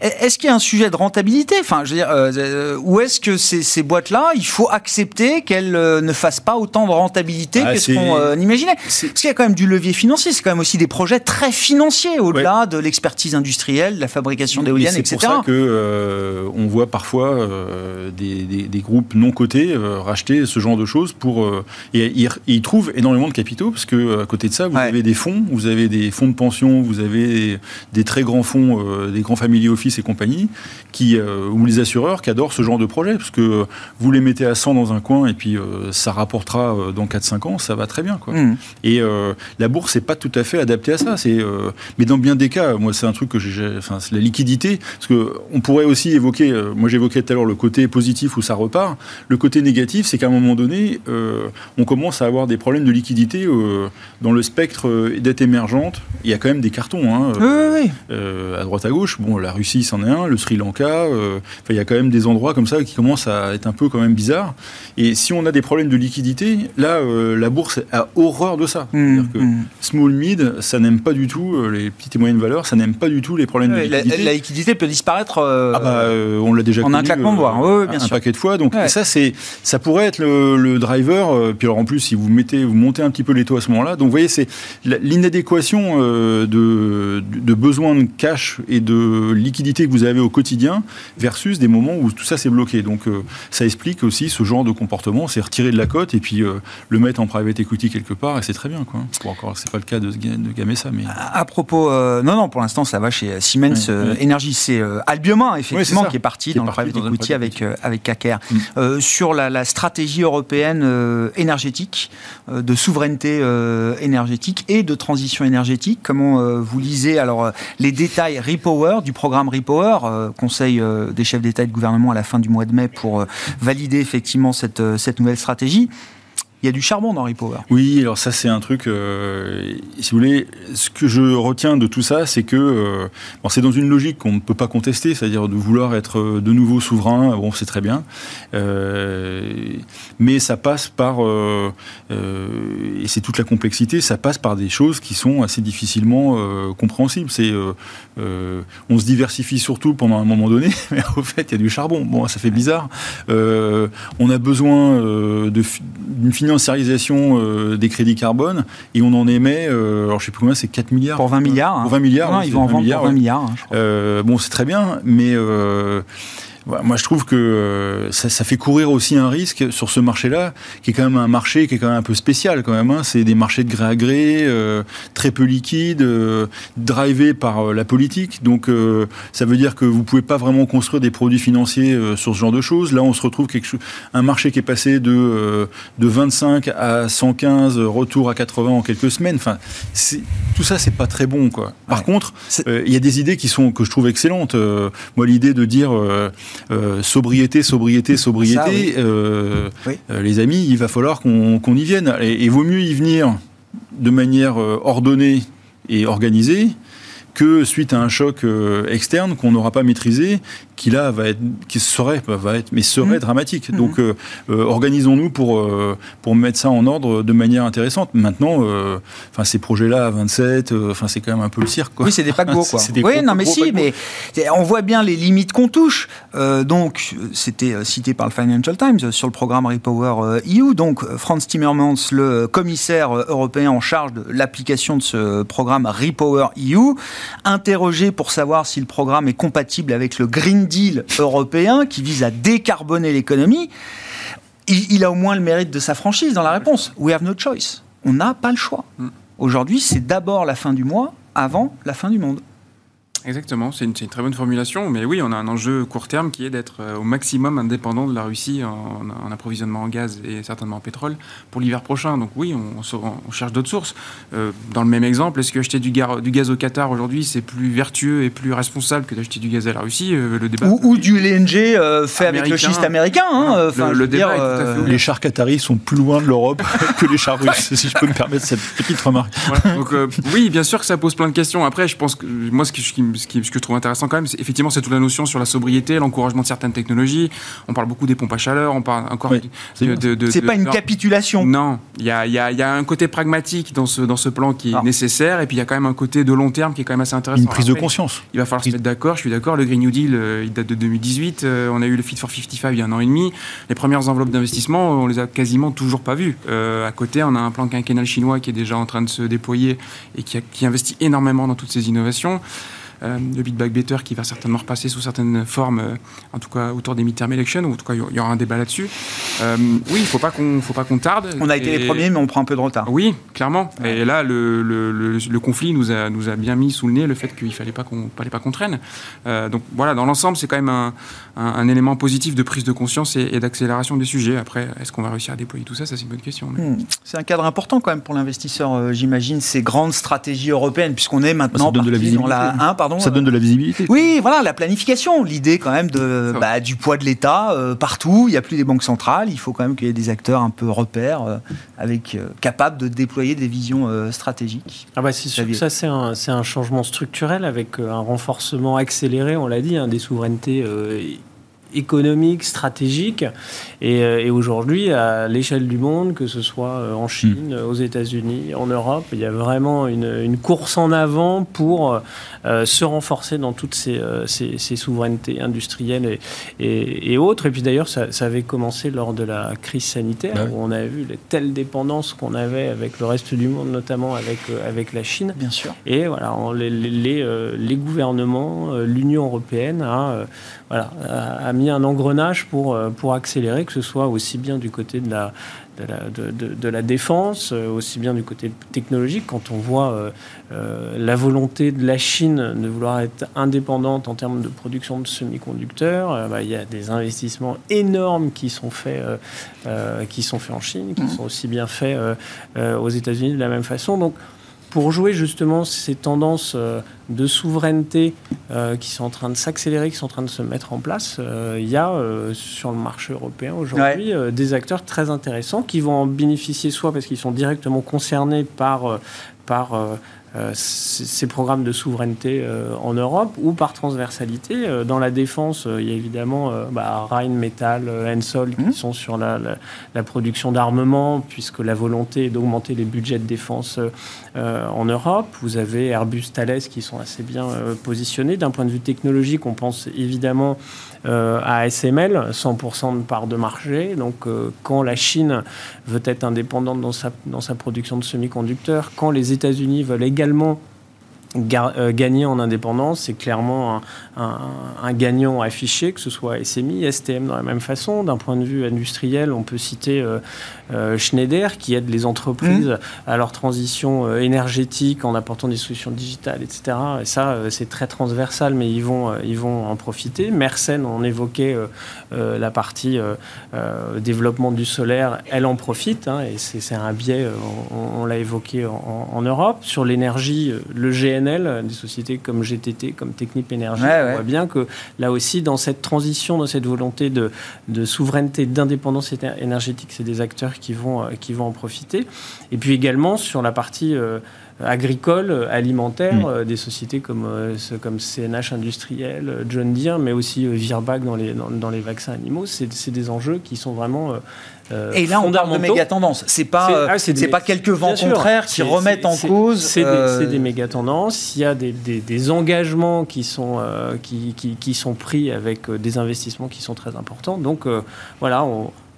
Est-ce qu'il y a un sujet de rentabilité? Enfin, je veux dire, où est-ce que ces, ces boîtes-là, il faut accepter qu'elle euh, ne fasse pas autant de rentabilité ah, que ce qu'on euh, imaginait. Parce qu'il y a quand même du levier financier, c'est quand même aussi des projets très financiers au-delà de l'expertise industrielle, de la fabrication d'éoliennes, etc. C'est pour ça que euh, on voit parfois des, groupes non cotés racheter ce genre de choses pour et, ils trouvent énormément de capitaux parce que à côté de ça, vous avez des fonds, vous avez des fonds de pension, vous avez des très grands fonds, des grands family office et compagnie, qui ou les assureurs qui adorent ce genre de projet parce que vous les mettez à 100 dans un coin et puis euh, ça rapportera euh, dans 4-5 ans, ça va très bien. Quoi. Mmh. Et euh, la bourse n'est pas tout à fait adaptée à ça. C'est, mais dans bien des cas, moi c'est un truc que j'ai, enfin c'est la liquidité, parce que on pourrait aussi évoquer, moi j'évoquais tout à l'heure le côté positif où ça repart. Le côté négatif, c'est qu'à un moment donné, on commence à avoir des problèmes de liquidité dans le spectre dette émergente. Il y a quand même des cartons, hein, oui, oui. à droite à gauche. Bon, la Russie c'en est un, le Sri Lanka. il y a quand même des endroits comme ça qui commencent à être un peu quand même bizarres et si on a des problèmes de liquidité, là, euh, la bourse a horreur de ça. Mmh, que mmh. small mid, ça n'aime pas du tout euh, les petites et moyennes valeurs, ça n'aime pas du tout les problèmes de liquidité. La, liquidité peut disparaître. Euh, ah bah, on l'a déjà en connu, un claquement de voir. bien un paquet de fois. Donc ça, c'est, ça pourrait être le, driver. puis alors en plus, si vous mettez, vous montez un petit peu les taux à ce moment-là, donc vous voyez, c'est l'inadéquation de, de besoins de cash et de liquidité que vous avez au quotidien versus des moments où tout ça s'est bloqué. Donc ça explique aussi ce genre de comportement, c'est retirer de la cote et puis euh, le mettre en private equity quelque part, et c'est très bien. Quoi. Bon, encore, c'est pas le cas de, de Gamesa, mais... À, propos, euh, non, non, pour l'instant, ça va chez Siemens euh, Energy. C'est Albioma, effectivement, qui est parti dans le private equity avec, avec KKR. Mm. sur la, stratégie européenne énergétique, de souveraineté énergétique et de transition énergétique, comment vous lisez alors les détails Repower, du programme Repower, conseil des chefs d'État et de gouvernement à la fin du mois de mai pour valider effectivement cette, euh, cette nouvelle stratégie Il y a du charbon dans Repower. Oui, alors ça c'est un truc, euh, si vous voulez, ce que je retiens de tout ça, c'est que euh, c'est dans une logique qu'on ne peut pas contester, c'est-à-dire de vouloir être de nouveau souverain, bon c'est très bien, euh, mais ça passe par, et c'est toute la complexité, ça passe par des choses qui sont assez difficilement compréhensibles. C'est, on se diversifie surtout pendant un moment donné, mais au fait il y a du charbon, bon ça fait bizarre. on a besoin d'une finance financiarisation euh, des crédits carbone et on en émet, euh, alors je sais plus combien, c'est 4 milliards. Pour 20 milliards. Pour 20 milliards. Non, ils vont en vendre pour 20 milliards. Hein, euh, bon, c'est très bien, mais moi, je trouve que euh, ça, ça, fait courir aussi un risque sur ce marché-là, qui est quand même un marché qui est quand même un peu spécial quand même. Hein. C'est des marchés de gré à gré, euh, très peu liquides, euh, drivés par euh, la politique. Donc, ça veut dire que vous pouvez pas vraiment construire des produits financiers sur ce genre de choses. Là, on se retrouve quelque chose, un marché qui est passé de de 25 à 115, retour à 80 en quelques semaines. Enfin, tout ça, c'est pas très bon, quoi. Par contre, il y a des idées qui sont que je trouve excellentes. moi, l'idée de dire euh, sobriété, sobriété, sobriété, euh, euh, les amis, il va falloir qu'on y vienne. Et il vaut mieux y venir de manière ordonnée et organisée que suite à un choc externe qu'on n'aura pas maîtrisé qui là va être, qui serait, va être, mais serait mmh. dramatique. Mmh. Donc, euh, euh, organisons-nous pour euh, pour mettre ça en ordre de manière intéressante. Maintenant, enfin ces projets-là à 27, enfin c'est quand même un peu le cirque. Oui, c'est des paquebots quoi. oui, non mais si, mais on voit bien les limites qu'on touche. donc, c'était cité par le Financial Times sur le programme Repower EU. Donc, Franz Timmermans, le commissaire européen en charge de l'application de ce programme Repower EU, interrogé pour savoir si le programme est compatible avec le Green Deal européen qui vise à décarboner l'économie, il, a au moins le mérite de sa franchise dans la réponse. We have no choice. On n'a pas le choix. Mm. Aujourd'hui, c'est d'abord la fin du mois avant la fin du monde. Exactement, c'est une, très bonne formulation, mais oui, on a un enjeu court terme qui est d'être euh, au maximum indépendant de la Russie en, approvisionnement en gaz et certainement en pétrole pour l'hiver prochain. Donc oui, on, on, cherche d'autres sources. Euh, dans le même exemple, est-ce que acheter du, du, gaz au Qatar aujourd'hui, c'est plus vertueux et plus responsable que d'acheter du gaz à la Russie euh, Le débat ou, du LNG fait avec le schiste américain. Hein, le, débat Les chars qataris sont plus loin de l'Europe que les chars russes, si je peux me permettre cette petite remarque. Donc oui, bien sûr que ça pose plein de questions. Après, je pense que moi, ce qui, ce, qui, ce que je trouve intéressant quand même, c'est effectivement c'est toute la notion sur la sobriété, l'encouragement de certaines technologies. On parle beaucoup des pompes à chaleur, on parle encore de, c'est pas une capitulation. Non, il y a, y, a, y a, un côté pragmatique dans ce, dans ce plan qui est nécessaire, et puis il y a quand même un côté de long terme qui est quand même assez intéressant. Une prise de conscience. Il va falloir se mettre d'accord. Je suis d'accord. Le Green New Deal, euh, il date de 2018. Euh, on a eu le Fit for 55 il y a un an et demi. Les premières enveloppes d'investissement, on les a quasiment toujours pas vues. Euh, à côté, on a un plan quinquennal chinois qui est déjà en train de se déployer et qui, qui investit énormément dans toutes ces innovations. Euh, le Big Back Better qui va certainement repasser sous certaines formes, euh, en tout cas autour des midterm elections, ou en tout cas il y aura un débat là-dessus. Euh, oui, il faut pas qu'on faut pas qu'on tarde. On a été les premiers, mais on prend un peu de retard. Oui, clairement. Et là, le, le, le, conflit nous a, nous a bien mis sous le nez le fait qu'il fallait pas qu'on fallait pas qu'on traîne. donc voilà, dans l'ensemble, c'est quand même un, un, élément positif de prise de conscience et, d'accélération des sujets. Après, est-ce qu'on va réussir à déployer tout ça? Ça, c'est une bonne question. Hmm. C'est un cadre important quand même pour l'investisseur, j'imagine, ces grandes stratégies européennes, puisqu'on est maintenant ça donne de la visibilité. la pardon. Ça donne de la visibilité. Oui, voilà, la planification, l'idée quand même de, bah, du poids de l'État euh, partout. Il n'y a plus des banques centrales. Il faut quand même qu'il y ait des acteurs un peu repères, euh, avec euh, capables de déployer des visions stratégiques. Ah bah c'est sûr que ça c'est un, un, changement structurel avec un renforcement accéléré, on l'a dit, hein, des souverainetés économique, stratégique. Et, euh, et aujourd'hui, à l'échelle du monde, que ce soit euh, en Chine, hmm. aux États-Unis, en Europe, il y a vraiment une, une course en avant pour euh, se renforcer dans toutes ces, ces, ces souverainetés industrielles et, et, et, autres. Et puis d'ailleurs, ça, ça, avait commencé lors de la crise sanitaire, bah où on a vu les telles dépendances qu'on avait avec le reste du monde, notamment avec, avec la Chine. Bien sûr. Et voilà, les, les, les gouvernements, l'Union européenne a, voilà, a, a mis un engrenage pour, euh, pour accélérer, que ce soit aussi bien du côté de la, de la, de, de, la défense, euh, aussi bien du côté technologique, quand on voit euh, la volonté de la Chine de vouloir être indépendante en termes de production de semi-conducteurs, bah, il y a des investissements énormes qui sont faits, qui sont faits en Chine, qui mmh. sont aussi bien faits aux États-Unis de la même façon. Donc, pour jouer justement ces tendances de souveraineté qui sont en train de s'accélérer, qui sont en train de se mettre en place, il y a sur le marché européen aujourd'hui des acteurs très intéressants qui vont en bénéficier soit parce qu'ils sont directement concernés par, par euh, ces programmes de souveraineté euh, en Europe ou par transversalité. Euh, dans la défense, il y a évidemment bah, Rheinmetall, Ensol qui mmh. sont sur la, la, production d'armement, puisque la volonté est d'augmenter les budgets de défense en Europe. Vous avez Airbus, Thales qui sont assez bien positionnés. D'un point de vue technologique, on pense évidemment à ASML, 100% de part de marché. Donc, quand la Chine veut être indépendante dans sa, dans sa production de semi-conducteurs, quand les États-Unis veulent également euh, gagner en indépendance, c'est clairement un, gagnant affiché, que ce soit SMI, STM dans la même façon. D'un point de vue industriel, on peut citer euh, euh, Schneider qui aide les entreprises mmh. à leur transition énergétique en apportant des solutions digitales, etc. Et ça, c'est très transversal, mais ils vont, ils vont en profiter. Mersenne, on évoquait la partie développement du solaire, elle en profite, hein, et c'est un biais, on, l'a évoqué en, en, Europe. Sur l'énergie, le GN des sociétés comme GTT, comme Technip Énergie. on voit bien que là aussi, dans cette transition, dans cette volonté de, de souveraineté, d'indépendance énergétique, c'est des acteurs qui vont, euh, qui vont en profiter. Et puis également sur la partie euh, agricole, alimentaire, mm. euh, des sociétés comme, comme CNH Industriel, John Deere, mais aussi Virbac dans les, dans, les vaccins animaux. C'est des enjeux qui sont vraiment euh, et là, on parle de méga tendances. C'est pas, c'est ah, pas quelques vents contraires qui remettent en cause. C'est des, euh, des, méga tendances. Il y a des, des, engagements qui sont, euh, qui, qui, qui, sont pris avec des investissements qui sont très importants. Donc voilà,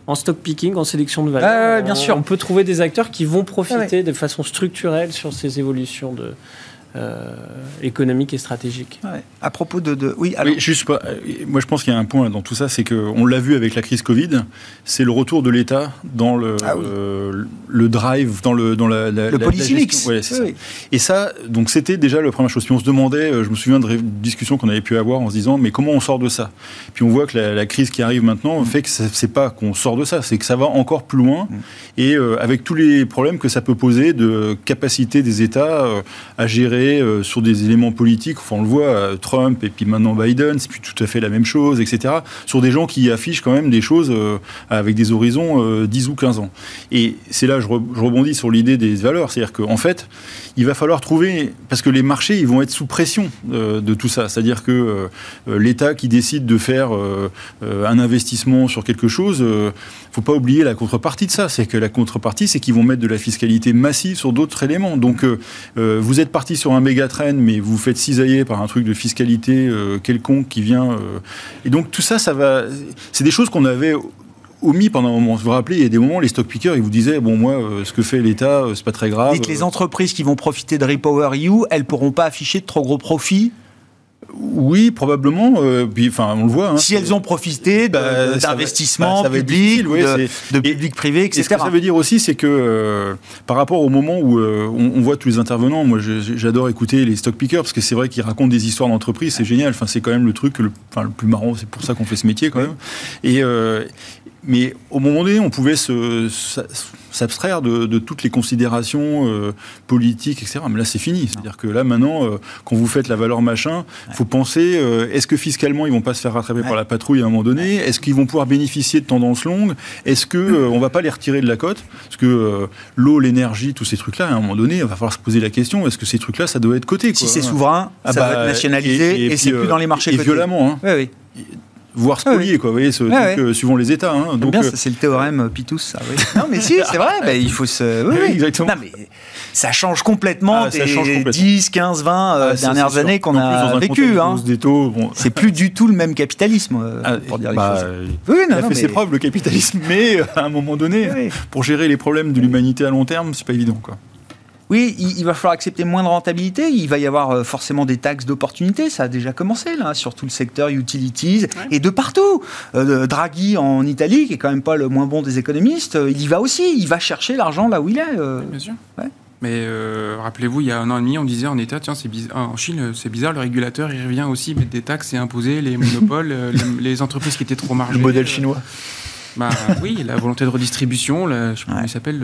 en stock picking, en sélection de valeur, bien sûr. on peut trouver des acteurs qui vont profiter de façon structurelle sur ces évolutions de, euh, économique et stratégique. À propos de, oui, juste pas, euh, moi je pense qu'il y a un point dans tout ça, c'est qu'on l'a vu avec la crise Covid, c'est le retour de l'État dans le, ah le drive, dans le dans la, le polysilix. Et ça, donc c'était déjà la première chose. Puis on se demandait, euh, je me souviens de discussions qu'on avait pu avoir en se disant, mais comment on sort de ça? Puis on voit que la, crise qui arrive maintenant mm. fait que c'est pas qu'on sort de ça, c'est que ça va encore plus loin mm. et avec tous les problèmes que ça peut poser de capacité des États à gérer euh, sur des éléments politiques, on le voit, euh, Trump et puis maintenant Biden, c'est plus tout à fait la même chose, etc. Sur des gens qui affichent quand même des choses euh, avec des horizons 10 ou 15 ans. Et c'est là, je, rebondis sur l'idée des valeurs, c'est-à-dire qu'en fait, il va falloir trouver, parce que les marchés, ils vont être sous pression de tout ça, c'est-à-dire que l'État qui décide de faire un investissement sur quelque chose, faut pas oublier la contrepartie de ça, c'est que la contrepartie, c'est qu'ils vont mettre de la fiscalité massive sur d'autres éléments. Donc, vous êtes parti sur un méga train, mais vous faites cisailler par un truc de fiscalité euh, quelconque qui vient. Euh. et donc tout ça, ça va. C'est des choses qu'on avait omis pendant un moment. Vous vous rappelez, il y a des moments, les stock pickers, ils vous disaient bon, moi, euh, ce que fait l'État, c'est pas très grave. Que les entreprises qui vont profiter de Repower EU, elles pourront pas afficher de trop gros profits oui, probablement. Euh, puis, enfin, on le voit. Hein, si elles ont profité bah, d'investissements bah, publics, de, public-privé, etc. ce que ça veut dire aussi, c'est que euh, par rapport au moment où euh, on, voit tous les intervenants, moi j'adore écouter les stock pickers parce que c'est vrai qu'ils racontent des histoires d'entreprise, c'est génial. Enfin, c'est quand même le truc le, le plus marrant. C'est pour ça qu'on fait ce métier quand même. Et, mais au moment donné, on pouvait s'abstraire de, toutes les considérations euh, politiques, etc. Mais là, c'est fini. C'est-à-dire que là, maintenant, euh, quand vous faites la valeur machin, il faut penser euh, est-ce que fiscalement, ils vont pas se faire rattraper par la patrouille à un moment donné? Est-ce qu'ils vont pouvoir bénéficier de tendances longues? Est-ce que on va pas les retirer de la cote? Parce que l'eau, l'énergie, tous ces trucs-là, à un moment donné, il va falloir se poser la question est-ce que ces trucs-là, ça doit être coté Si c'est souverain, ah ça doit bah, être nationalisé et, c'est plus dans les marchés et violemment. Hein. Oui, oui voire spolier, quoi. Vous voyez, ce truc, euh, suivant les États. Hein. Donc, bien, euh, c'est le théorème euh, Pitous, ça. Oui. non, mais si, c'est vrai. Bah, il faut se. Oui, exactement. Non, mais ça change complètement ah, des 10, 15, 20 dernières années qu'on a vécu. Hein. Bon. C'est plus du tout le même capitalisme, ah, pour dire les bah, choses. Oui, non, il a fait ses preuves, le capitalisme, mais à un moment donné, pour gérer les problèmes de l'humanité à long terme, c'est pas évident, quoi. Oui, il, va falloir accepter moins de rentabilité. Il va y avoir euh, forcément des taxes d'opportunité. Ça a déjà commencé là, sur tout le secteur utilities et de partout. Euh, Draghi en Italie, qui est quand même pas le moins bon des économistes, euh, il y va aussi. Il va chercher l'argent là où il est. bien sûr. Mais rappelez-vous, il y a un an et demi, on disait en État, tiens, c'est en Chine, c'est bizarre, le régulateur, il revient aussi mettre des taxes et imposer les monopoles, les, entreprises qui étaient trop margées. Le modèle chinois. Bah, Oui, la volonté de redistribution, la, je sais pas comment il s'appelle.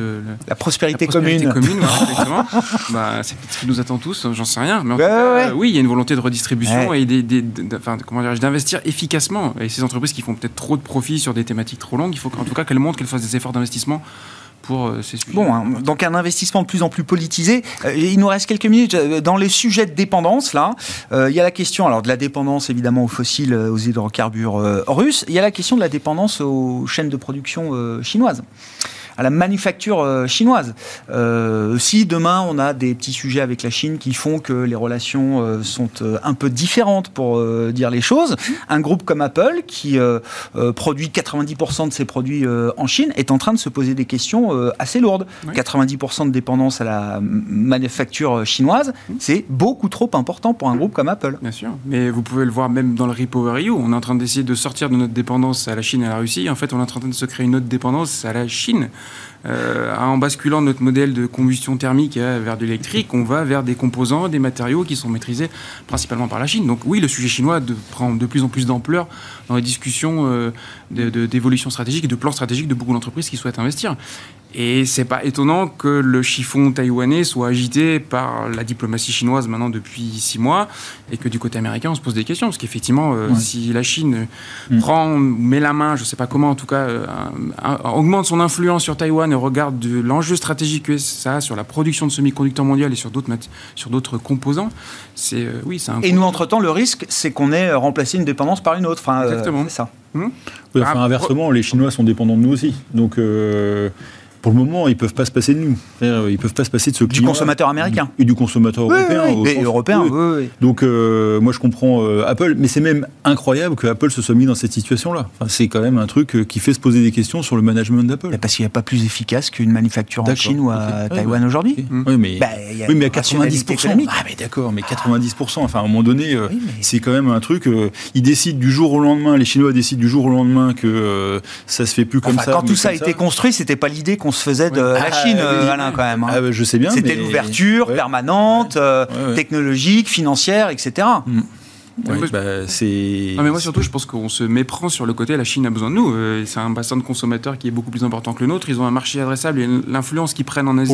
la prospérité commune. commune bah, c'est ce qui nous attend tous, j'en sais rien. Mais en tout cas, oui, il y a une volonté de redistribution et des, d'investir efficacement. Et ces entreprises qui font peut-être trop de profits sur des thématiques trop longues, il faut qu'en tout cas qu'elles montrent qu'elles fassent des efforts d'investissement pour euh, ces sujets. Bon, hein, donc un investissement de plus en plus politisé. Euh, il nous reste quelques minutes. Euh, dans les sujets de dépendance, là, il y a la question alors, de la dépendance évidemment aux fossiles, aux hydrocarbures russes. Il y a la question de la dépendance aux chaînes de production chinoises à la manufacture euh, chinoise. Euh, si demain on a des petits sujets avec la Chine qui font que les relations euh, sont un peu différentes pour dire les choses, un groupe comme Apple qui produit 90% de ses produits en Chine est en train de se poser des questions assez lourdes. 90% de dépendance à la manufacture chinoise, c'est beaucoup trop important pour un groupe comme Apple. Bien sûr, mais vous pouvez le voir même dans le Repower EU, on est en train d'essayer de sortir de notre dépendance à la Chine et à la Russie. En fait, on est en train de se créer une autre dépendance à la Chine. Euh, en basculant notre modèle de combustion thermique euh, vers de l'électrique, on va vers des composants, des matériaux qui sont maîtrisés principalement par la Chine. Donc oui, le sujet chinois prend de plus en plus d'ampleur dans les discussions euh, d'évolution stratégique et de plan stratégique de beaucoup d'entreprises qui souhaitent investir. Et c'est pas étonnant que le chiffon taïwanais soit agité par la diplomatie chinoise maintenant depuis six mois et que du côté américain on se pose des questions. Parce qu'effectivement, euh, si la Chine mm. prend, met la main, je sais pas comment en tout cas, euh, augmente son influence sur Taïwan et regarde l'enjeu stratégique que ça a sur la production de semi-conducteurs mondial et sur d'autres, sur d'autres composants, c'est euh, oui, c'est un. Et nous, entre-temps, le risque, c'est qu'on ait remplacé une dépendance par une autre. Enfin, Exactement. c'est ça. Hmm enfin, ah, inversement, les Chinois sont dépendants de nous aussi. Donc pour le moment, ils peuvent pas se passer de nous. Ils peuvent pas se passer de ce Du consommateur américain. Et du consommateur européen. Oui, et européen, Donc, euh, moi, je comprends euh, Apple, mais c'est même incroyable que Apple se soit mis dans cette situation-là. Enfin, c'est quand même un truc euh, qui fait se poser des questions sur le management d'Apple. Parce qu'il n'y a pas plus efficace qu'une manufacture en Chine ou à Taïwan aujourd'hui. Oui, mais, bah, oui, mais à 90%. Ah, mais d'accord, mais 90%. Enfin, à un moment donné, c'est quand même un truc. ils décident du jour au lendemain, les Chinois décident du jour au lendemain que ça se fait plus comme ça. Quand tout ça a été construit, c'était pas l'idée qu'on se faisait de la ah, Chine, Alain, quand même. Hein. Ah, je sais bien. C'était l'ouverture permanente, euh, technologique, financière, etc. Bah, c'est. mais moi surtout, je pense qu'on se méprend sur le côté la Chine a besoin de nous. Euh, c'est un bassin de consommateurs qui est beaucoup plus important que le nôtre. Ils ont un marché adressable et l'influence qu'ils prennent en Asie.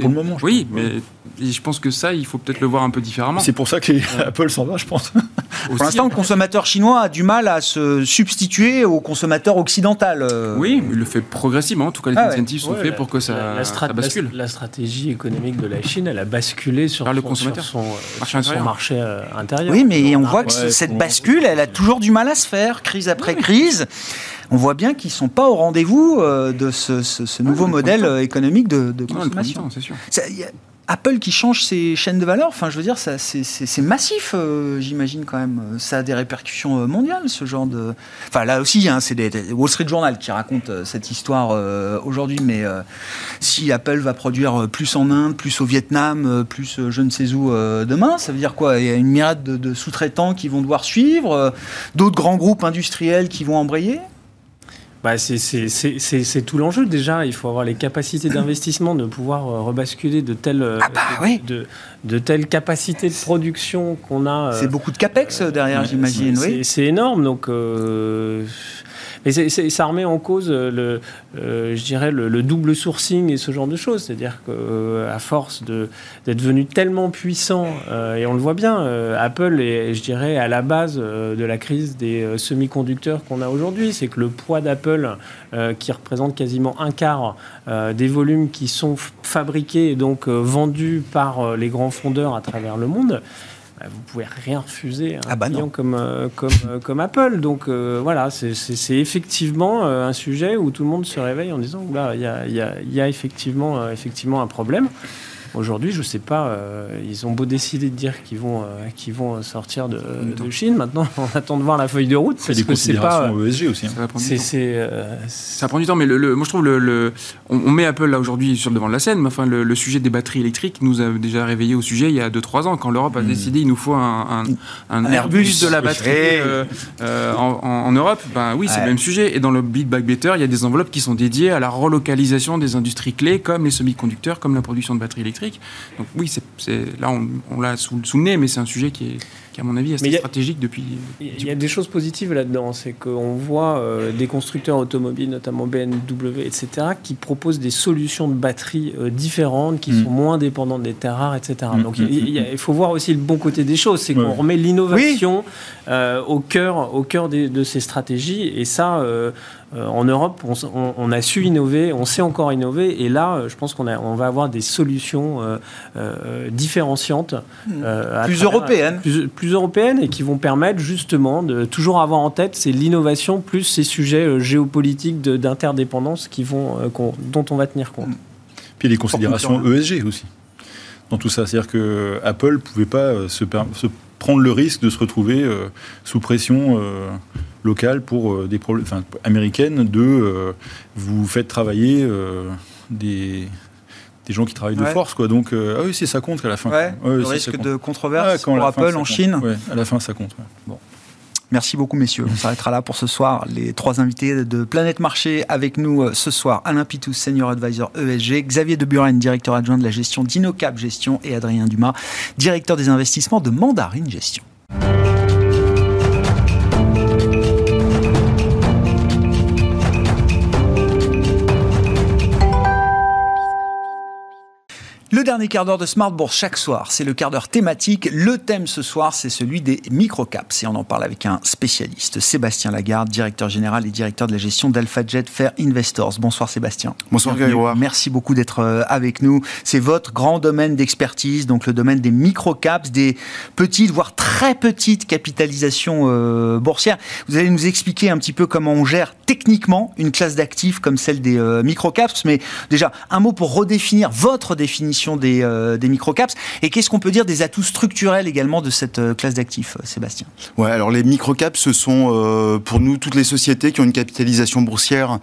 Pour le moment. oui, mais je pense que ça, il faut peut-être le voir un peu différemment. C'est pour ça que Apple s'en va, je pense. pour l'instant, le consommateur chinois a du mal à se substituer au consommateur occidental. Euh. Oui, il le fait progressivement. En tout cas, les ah incentives sont faits pour que ça, bascule. La, stratégie économique de la Chine, elle a basculé sur, le consommateur. son, marché, intérieur. Oui, mais on voit que cette bascule, elle a toujours du mal à se faire, crise après crise. On voit bien qu'ils ne sont pas au rendez-vous euh, de ce, nouveau modèle euh, économique de, consommation. c'est sûr. Apple qui change ses chaînes de valeur, enfin je veux dire, c'est massif, euh, j'imagine quand même. Ça a des répercussions euh, mondiales, ce genre de... Enfin là aussi, hein, c'est Wall Street Journal qui raconte euh, cette histoire aujourd'hui, mais si Apple va produire plus en Inde, plus au Vietnam, plus je ne sais où demain, ça veut dire quoi? Il y a une myriade de sous-traitants qui vont devoir suivre, d'autres grands groupes industriels qui vont embrayer? Bah c'est tout l'enjeu déjà. Il faut avoir les capacités d'investissement, de pouvoir euh, rebasculer de telles, ah bah de, de, telles capacités de production qu'on a. Euh, c'est beaucoup de capex derrière, j'imagine. Oui. C'est énorme. Donc. Mais ça remet en cause, euh, le, euh, je dirais, le, double sourcing et ce genre de choses. C'est-à-dire qu'à euh, force d'être devenu tellement puissant, et on le voit bien, Apple est, je dirais, à la base de la crise des semi-conducteurs qu'on a aujourd'hui. C'est que le poids d'Apple, qui représente quasiment un quart des volumes qui sont fabriqués et donc vendus par les grands fondeurs à travers le monde, vous pouvez rien refuser à un ah bah client comme, euh, comme, euh, comme Apple. Donc euh, voilà, c'est effectivement un sujet où tout le monde se réveille en disant il y a, y, a, y a, effectivement, effectivement un problème. Aujourd'hui, je ne sais pas, euh, ils ont beau décider de dire qu'ils vont, euh, qu'ils vont sortir de, de, Chine. Maintenant, on attend de voir la feuille de route. C'est des considérations pas, ESG aussi. Hein. Euh, ça prend du temps, mais le, moi je trouve le, on, met Apple là aujourd'hui sur le devant de la scène, mais enfin le, sujet des batteries électriques nous a déjà réveillé au sujet il y a 2-3 ans quand l'Europe a hmm. décidé il nous faut un, un, Airbus, de la batterie en, Europe. Ben oui, c'est le même sujet. Et dans le Big Back Better, il y a des enveloppes qui sont dédiées à la relocalisation des industries clés comme les semi-conducteurs, comme la production de batteries électriques Donc oui, c'est, là, on, l'a sous, sous, le nez, mais c'est un sujet qui est qui à mon avis est stratégique depuis. Il y a des choses positives là-dedans, c'est qu'on voit euh, des constructeurs automobiles, notamment BMW, etc., qui proposent des solutions de batterie euh, différentes, qui mm. sont moins dépendantes des terres rares, etc. Mm, Donc mm, il, faut voir aussi le bon côté des choses, c'est qu'on remet l'innovation euh, au cœur, au cœur de ces stratégies, et ça. en Europe, on, a su innover, on sait encore innover, et là, je pense qu'on on va avoir des solutions différenciantes. plus européennes plus européennes et qui vont permettre justement de toujours avoir en tête c'est l'innovation plus ces sujets euh, géopolitiques d'interdépendance qui vont euh, dont on va tenir compte. Puis les considérations ESG aussi dans tout ça, c'est-à-dire que Apple pouvait pas euh, se, prendre le risque de se retrouver sous pression locale pour des problèmes américaines de vous faites travailler des des gens qui travaillent de force, quoi. Donc, euh, ah oui, c'est ça compte qu'à la fin. Ouais, le risque de controverse pour Apple en Chine. à la fin, ça compte. Bon. Merci beaucoup, messieurs. On s'arrêtera là pour ce soir. Les trois invités de Planète Marché avec nous euh, ce soir. Alain Pitous, Senior Advisor ESG, Xavier de Buren, directeur adjoint de la gestion d'Inocap Gestion et Adrien Dumas, directeur des investissements de Mandarine Gestion. Le dernier quart d'heure de Smart Bourse chaque soir, c'est le quart d'heure thématique. Le thème ce soir, c'est celui des microcaps. Et on en parle avec un spécialiste, Sébastien Lagarde, directeur général et directeur de la gestion d'AlphaJet Fair Investors. Bonsoir Sébastien. Bonsoir Grégoire. Merci beaucoup d'être euh, avec nous. C'est votre grand domaine d'expertise, donc le domaine des microcaps, des petites, voire très petites capitalisations euh, boursières. Vous allez nous expliquer un petit peu comment on gère techniquement une classe d'actifs comme celle des euh, microcaps. Mais déjà, un mot pour redéfinir votre définition des, euh, des microcaps. Et qu'est-ce qu'on peut dire des atouts structurels également de cette euh, classe d'actifs, euh, Sébastien? Ouais, alors les microcaps, ce sont pour nous toutes les sociétés qui ont une capitalisation boursière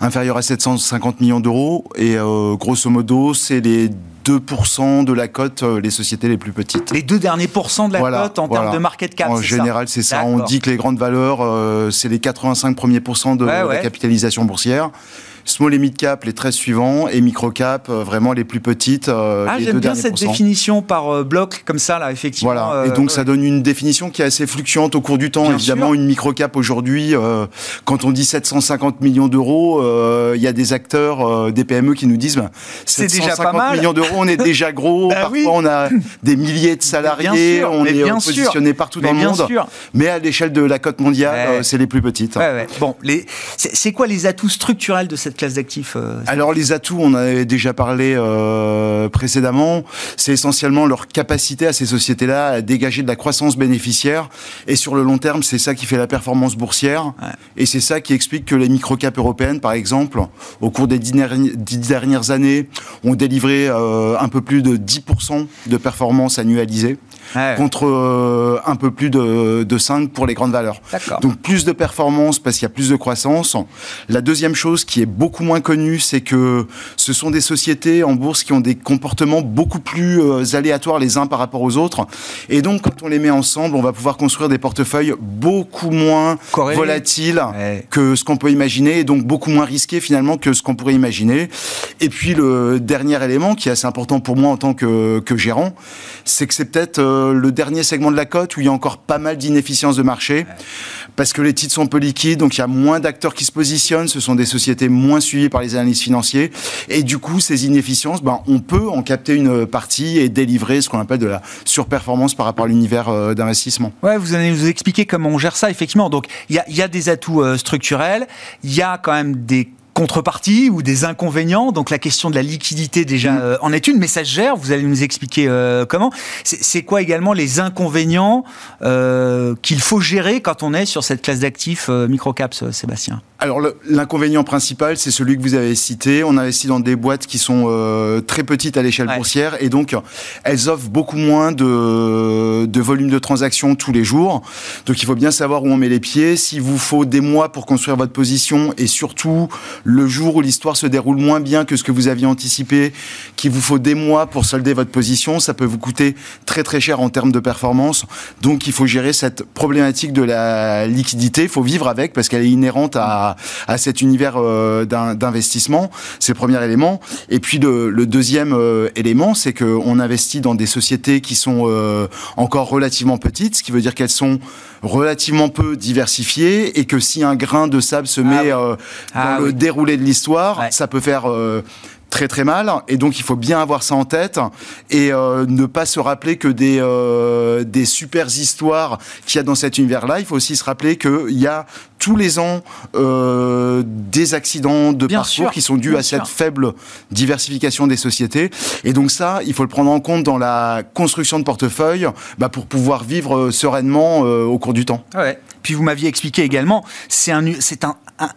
inférieure à 750 millions d'euros. Et grosso modo, c'est les 2% de la cote, les sociétés les plus petites. Les deux derniers pourcents de la cote en termes de market cap. En général, c'est ça. On dit que les grandes valeurs, c'est les 85 premiers pourcents de la capitalisation boursière small et mid cap les 13 suivants et micro cap euh, vraiment les plus petites. Euh, ah, j'aime bien cette définition par euh, bloc comme ça là effectivement. Voilà. et donc ça donne une définition qui est assez fluctuante au cours du temps. Évidemment, une micro cap aujourd'hui, quand on dit 750 millions d'euros, il y a des acteurs, des PME qui nous disent bah, c'est déjà pas mal. millions d'euros, on est déjà gros. Bah Parfois, on a des milliers de salariés, on est positionné partout dans le monde. Mais à l'échelle de la cote mondiale, c'est les plus petites. Bon, les... c'est quoi les atouts structurels de cette classe d'actifs euh, Alors les atouts, on avait déjà parlé euh, précédemment, c'est essentiellement leur capacité à ces sociétés-là à dégager de la croissance bénéficiaire. Et sur le long terme, c'est ça qui fait la performance boursière. Et c'est ça qui explique que les microcaps européennes, par exemple, au cours des dix dernières années, ont délivré euh, un peu plus de 10% de performance annualisée. Contre un peu plus de, de 5 pour les grandes valeurs. Donc plus de performance parce qu'il y a plus de croissance. La deuxième chose qui est beaucoup moins connu, c'est que ce sont des sociétés en bourse qui ont des comportements beaucoup plus euh, aléatoires les uns par rapport aux autres. Et donc, quand on les met ensemble, on va pouvoir construire des portefeuilles beaucoup moins volatiles que ce qu'on peut imaginer, et donc beaucoup moins risqués finalement que ce qu'on pourrait imaginer. Et puis, le dernier élément qui est assez important pour moi en tant que, que gérant, c'est que c'est peut-être euh, le dernier segment de la cote où il y a encore pas mal d'inefficience de marché, parce que les titres sont peu liquides, donc il y a moins d'acteurs qui se positionnent, ce sont des sociétés moins suivi par les analystes financiers. Et du coup, ces inefficiences, ben, on peut en capter une partie et délivrer ce qu'on appelle de la surperformance par rapport à l'univers euh, d'investissement. Ouais, vous allez nous expliquer comment on gère ça, effectivement. Donc, il y a, y a, des atouts euh, structurels, il y a quand même des contreparties ou des inconvénients. Donc la question de la liquidité déjà mm. euh, en est une, mais ça se gère. Vous allez nous expliquer euh, comment. C'est quoi également les inconvénients euh, qu'il faut gérer quand on est sur cette classe d'actifs microcaps, Sébastien? Alors l'inconvénient principal, c'est celui que vous avez cité. On investit dans des boîtes qui sont très petites à l'échelle boursière et donc elles offrent beaucoup moins de, de volume de transactions tous les jours. Donc il faut bien savoir où on met les pieds. S'il vous faut des mois pour construire votre position et surtout le jour où l'histoire se déroule moins bien que ce que vous aviez anticipé, qu'il vous faut des mois pour solder votre position, ça peut vous coûter très très cher en termes de performance. Donc il faut gérer cette problématique de la liquidité, il faut vivre avec parce qu'elle est inhérente à, à, à cet univers d'investissement. C'est le premier élément. Et puis le, le deuxième élément, c'est qu'on investit dans des sociétés qui sont encore relativement petites, ce qui veut dire qu'elles sont relativement peu diversifiées et que si un grain de sable se ah met dans ah le déroulé de l'histoire, ça peut faire très très mal et donc il faut bien avoir ça en tête et euh, ne pas se rappeler que des euh, des super histoires qu'il y a dans cet univers-là. Il faut aussi se rappeler qu'il y a tous les ans euh, des accidents de parcours qui sont dus à cette faible diversification des sociétés et donc ça il faut le prendre en compte dans la construction de portefeuille bah, pour pouvoir vivre sereinement au cours du temps. Ouais. Puis vous m'aviez expliqué également, c'est un, c'est un,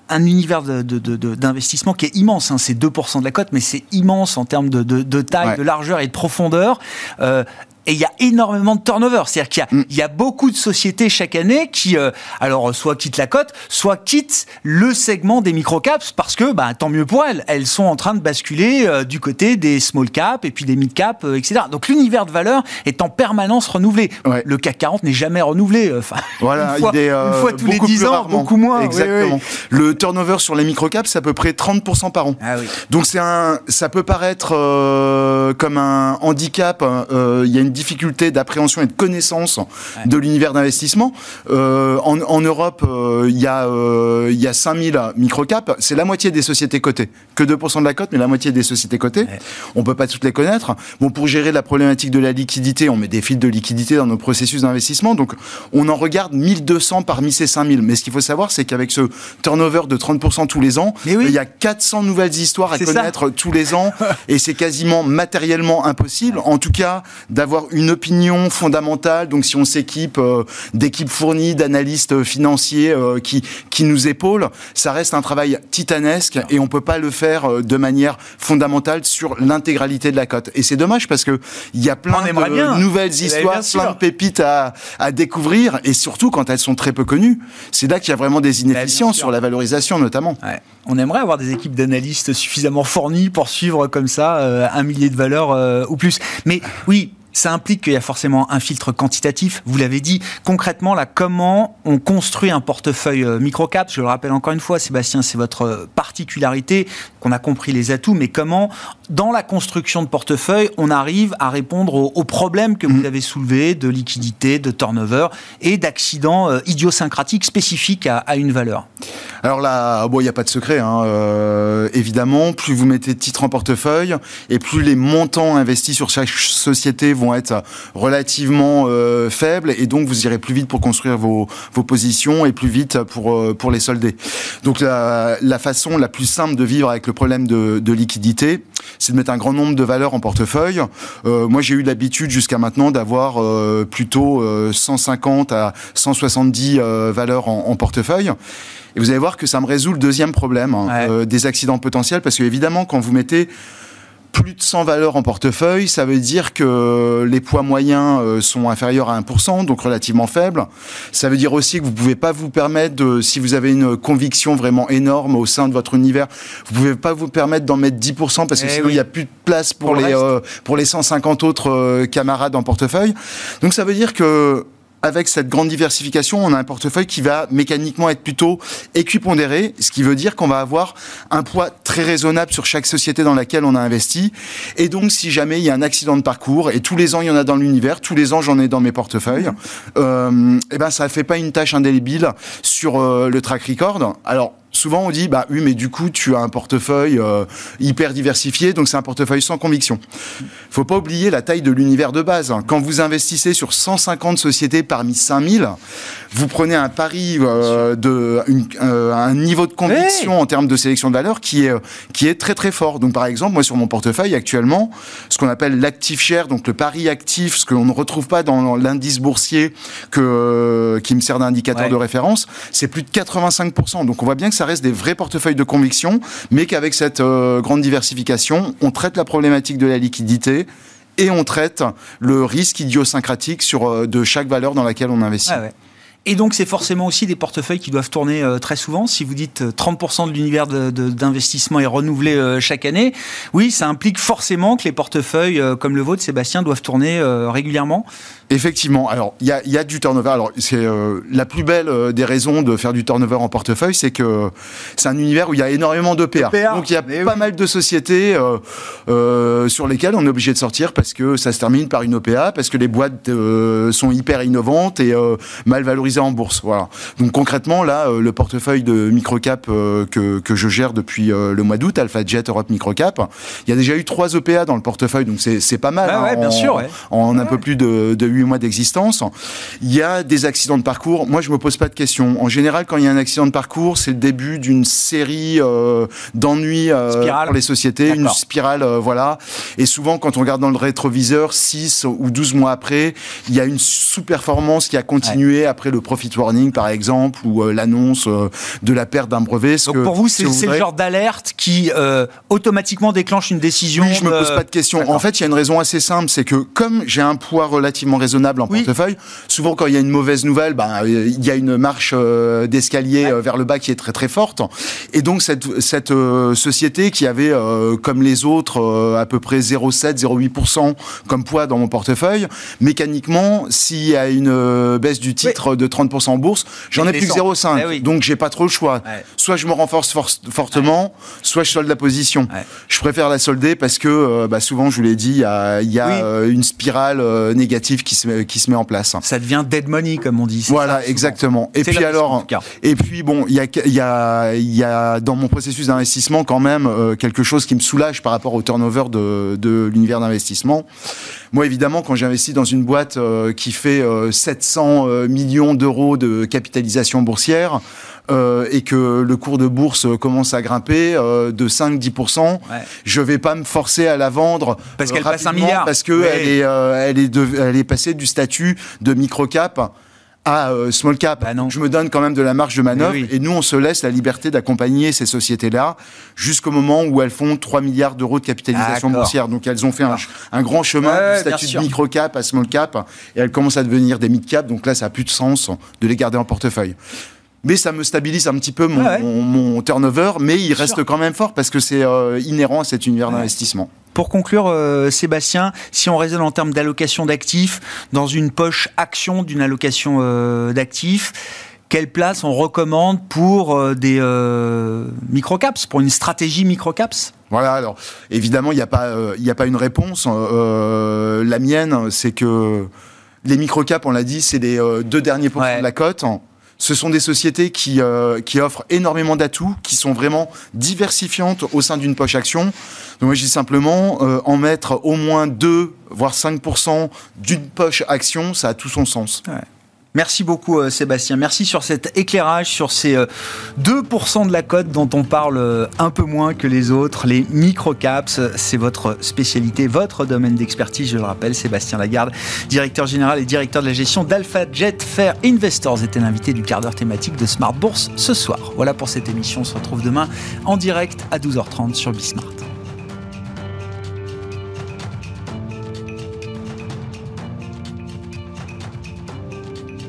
un, univers d'investissement qui est immense. Hein. C'est 2% de la cote, mais c'est immense en termes de, taille, de largeur et de profondeur. Euh, et il y a énormément de turnover. C'est-à-dire qu'il y, mm. y, a beaucoup de sociétés chaque année qui, euh, alors, soit quittent la cote, soit quittent le segment des microcaps parce que, bah, tant mieux pour elles. Elles sont en train de basculer euh, du côté des small caps et puis des mid caps, euh, etc. Donc l'univers de valeur est en permanence renouvelé. Le CAC 40 n'est jamais renouvelé. Enfin, voilà, une fois, est, une fois tous les 10 ans, beaucoup moins. Exactement. Le turnover sur les microcaps, c'est à peu près 30% par an. Ah, oui. Donc c'est un, ça peut paraître comme un handicap. Il y a une difficulté d'appréhension et de connaissance de l'univers d'investissement. Euh, en, Europe, euh, il y, a, euh, y a 5000 microcaps. C'est la moitié des sociétés cotées. Que 2% de la cote, mais la moitié des sociétés cotées. On peut pas toutes les connaître. Bon, pour gérer la problématique de la liquidité, on met des fils de liquidité dans nos processus d'investissement. Donc, on en regarde 1200 parmi ces 5000. Mais ce qu'il faut savoir, c'est qu'avec ce turnover de 30% tous les ans, il y a 400 nouvelles histoires à connaître tous les ans. et c'est quasiment matériellement impossible, en tout cas, d'avoir une opinion fondamentale. Donc, si on s'équipe euh, d'équipes fournies, d'analystes financiers euh, qui, qui nous épaulent, ça reste un travail titanesque et on peut pas le faire euh, de manière fondamentale sur l'intégralité de la cote. Et c'est dommage parce que il y a plein de nouvelles histoires, plein de pépites à, à découvrir et surtout quand elles sont très peu connues. C'est là qu'il y a vraiment des inefficiences sur la valorisation notamment. On aimerait avoir des équipes d'analystes suffisamment fournies pour suivre comme ça un millier de valeurs ou plus. Mais oui, ça implique qu'il y a forcément un filtre quantitatif. Vous l'avez dit. Concrètement, là, comment on construit un portefeuille euh, microcap? Je le rappelle encore une fois, Sébastien, c'est votre euh, particularité. Qu'on a compris les atouts, mais comment, dans la construction de portefeuille, on arrive à répondre aux, problèmes que vous mm. avez soulevés de liquidité, de turnover et d'accidents euh, idiosyncratiques spécifiques à, une valeur? Alors là, bon, il n'y a pas de secret. Hein. évidemment, plus vous mettez de titres en portefeuille et plus les montants investis sur chaque société vont être relativement euh, faibles et donc vous irez plus vite pour construire vos, vos positions et plus vite pour, euh, pour les solder. Donc la, la, façon la plus simple de vivre avec le problème de, de liquidité, c'est de mettre un grand nombre de valeurs en portefeuille. Euh, moi, j'ai eu l'habitude jusqu'à maintenant d'avoir plutôt 150 à 170 valeurs en, en portefeuille. Et vous allez voir que ça me résout le deuxième problème hein, des accidents potentiels, parce que évidemment, quand vous mettez plus de 100 valeurs en portefeuille, ça veut dire que les poids moyens euh, sont inférieurs à 1%, donc relativement faibles. Ça veut dire aussi que vous pouvez pas vous permettre de, si vous avez une conviction vraiment énorme au sein de votre univers, vous pouvez pas vous permettre d'en mettre 10% parce que eh sinon il n'y a plus de place pour, les, euh, pour les 150 autres euh, camarades en portefeuille. Donc ça veut dire que avec cette grande diversification, on a un portefeuille qui va mécaniquement être plutôt équipondéré, ce qui veut dire qu'on va avoir un poids très raisonnable sur chaque société dans laquelle on a investi. Et donc, si jamais il y a un accident de parcours, et tous les ans il y en a dans l'univers, tous les ans j'en ai dans mes portefeuilles, euh, et eh ben ça fait pas une tâche indélébile sur euh, le track record. Alors souvent on dit bah oui mais du coup tu as un portefeuille euh, hyper diversifié donc c'est un portefeuille sans conviction. Faut pas oublier la taille de l'univers de base. Quand vous investissez sur 150 sociétés parmi 5000, vous prenez un pari euh, de euh, un niveau de conviction en termes de sélection de valeur qui est qui est très très fort. Donc par exemple moi sur mon portefeuille actuellement, ce qu'on appelle l'actif share donc le pari actif, ce que l'on ne retrouve pas dans l'indice boursier que qui me sert d'indicateur de référence, c'est plus de 85% Donc on voit bien que ça reste des vrais portefeuilles de conviction, mais qu'avec cette euh, grande diversification, on traite la problématique de la liquidité et on traite le risque idiosyncratique sur, euh, de chaque valeur dans laquelle on investit. Ah Et donc, c'est forcément aussi des portefeuilles qui doivent tourner euh, très souvent. Si vous dites 30% de l'univers d'investissement est renouvelé chaque année, oui, ça implique forcément que les portefeuilles comme le vôtre, Sébastien, doivent tourner régulièrement. Effectivement. Alors, il y a, du turnover. Alors, c'est la plus belle des raisons de faire du turnover en portefeuille, c'est que c'est un univers où il y a énormément d'EPA. Donc, il y a pas mal de sociétés sur lesquelles on est obligé de sortir parce que ça se termine par une OPA, parce que les boîtes sont hyper innovantes et mal valorisées en bourse. Voilà. Donc concrètement, là, euh, le portefeuille de microcap euh, que, que je gère depuis euh, le mois d'août, Alpha Jet Europe Microcap, il y a déjà eu trois OPA dans le portefeuille, donc c'est pas mal. Ah hein, bien en, sûr. En un peu plus de, de 8 mois d'existence. Il y a des accidents de parcours. Moi, je me pose pas de questions. En général, quand il y a un accident de parcours, c'est le début d'une série d'ennuis pour les sociétés, une spirale, voilà. Et souvent, quand on regarde dans le rétroviseur, 6 ou 12 mois après, il y a une sous-performance qui a continué après le profit warning, par exemple, ou euh, l'annonce euh, de la perte d'un brevet. Donc pour vous, c'est le genre d'alerte qui euh, automatiquement déclenche une décision Oui, je me pose pas de questions. En fait, il y a une raison assez simple, c'est que comme j'ai un poids relativement raisonnable en portefeuille, souvent quand il y a une mauvaise nouvelle, ben, il y a une marche d'escalier vers le bas qui est très très forte. Et donc cette, cette société qui avait, comme les autres, à peu près 0,7, 0,8% comme poids dans mon portefeuille, mécaniquement, s'il y a une baisse du titre de 30% en bourse, j'en ai plus que 0,5. Eh donc j'ai pas trop le choix. Soit je me renforce fortement, soit je solde la position. Je préfère la solder parce que euh, bah, souvent, je vous l'ai dit, il y a, euh, une spirale euh, négative qui se, met, qui se met en place. Ça devient dead money, comme on dit. Voilà, exactement. Et puis alors, et puis bon, il y a, y, a, y a dans mon processus d'investissement quand même quelque chose qui me soulage par rapport au turnover de, de l'univers d'investissement. Moi, évidemment, quand j'investis dans une boîte qui fait 700 millions d'euros de capitalisation boursière euh, et que le cours de bourse commence à grimper euh, de 5-10%, je vais pas me forcer à la vendre parce qu'elle passe un milliard, parce que elle est euh, elle est elle est passée du statut de microcap à small cap. Bah je me donne quand même de la marge de manœuvre et nous, on se laisse la liberté d'accompagner ces sociétés-là jusqu'au moment où elles font 3 milliards d'euros de capitalisation boursière. Donc elles ont fait un, grand chemin du statut de micro cap à small cap et elles commencent à devenir des mid cap. Donc là, ça a plus de sens de les garder en portefeuille mais ça me stabilise un petit peu mon, ah turnover, mais il reste quand même fort parce que c'est euh, inhérent à cet univers d'investissement. Pour conclure, euh, Sébastien, si on raisonne en termes d'allocation d'actifs, dans une poche action d'une allocation euh, d'actifs, quelle place on recommande pour des microcaps, pour une stratégie microcaps? Voilà, alors évidemment, il n'y a, pas, a pas une réponse. la mienne, c'est que les microcaps, on l'a dit, c'est les deux derniers pourcents de la cote. Ce sont des sociétés qui, euh, qui offrent énormément d'atouts, qui sont vraiment diversifiantes au sein d'une poche action. Donc moi, je dis simplement, euh, en mettre au moins 2, voire 5% d'une poche action, ça a tout son sens. Merci beaucoup euh, Sébastien. Merci sur cet éclairage sur ces 2% euh, de la cote dont on parle euh, un peu moins que les autres, les microcaps. C'est votre spécialité, votre domaine d'expertise, je le rappelle. Sébastien Lagarde, directeur général et directeur de la gestion d'Alpha Jet Fair Investors, était l'invité du quart d'heure thématique de Smart Bourse ce soir. Voilà pour cette émission. On se retrouve demain en direct à 12h30 sur Bismart.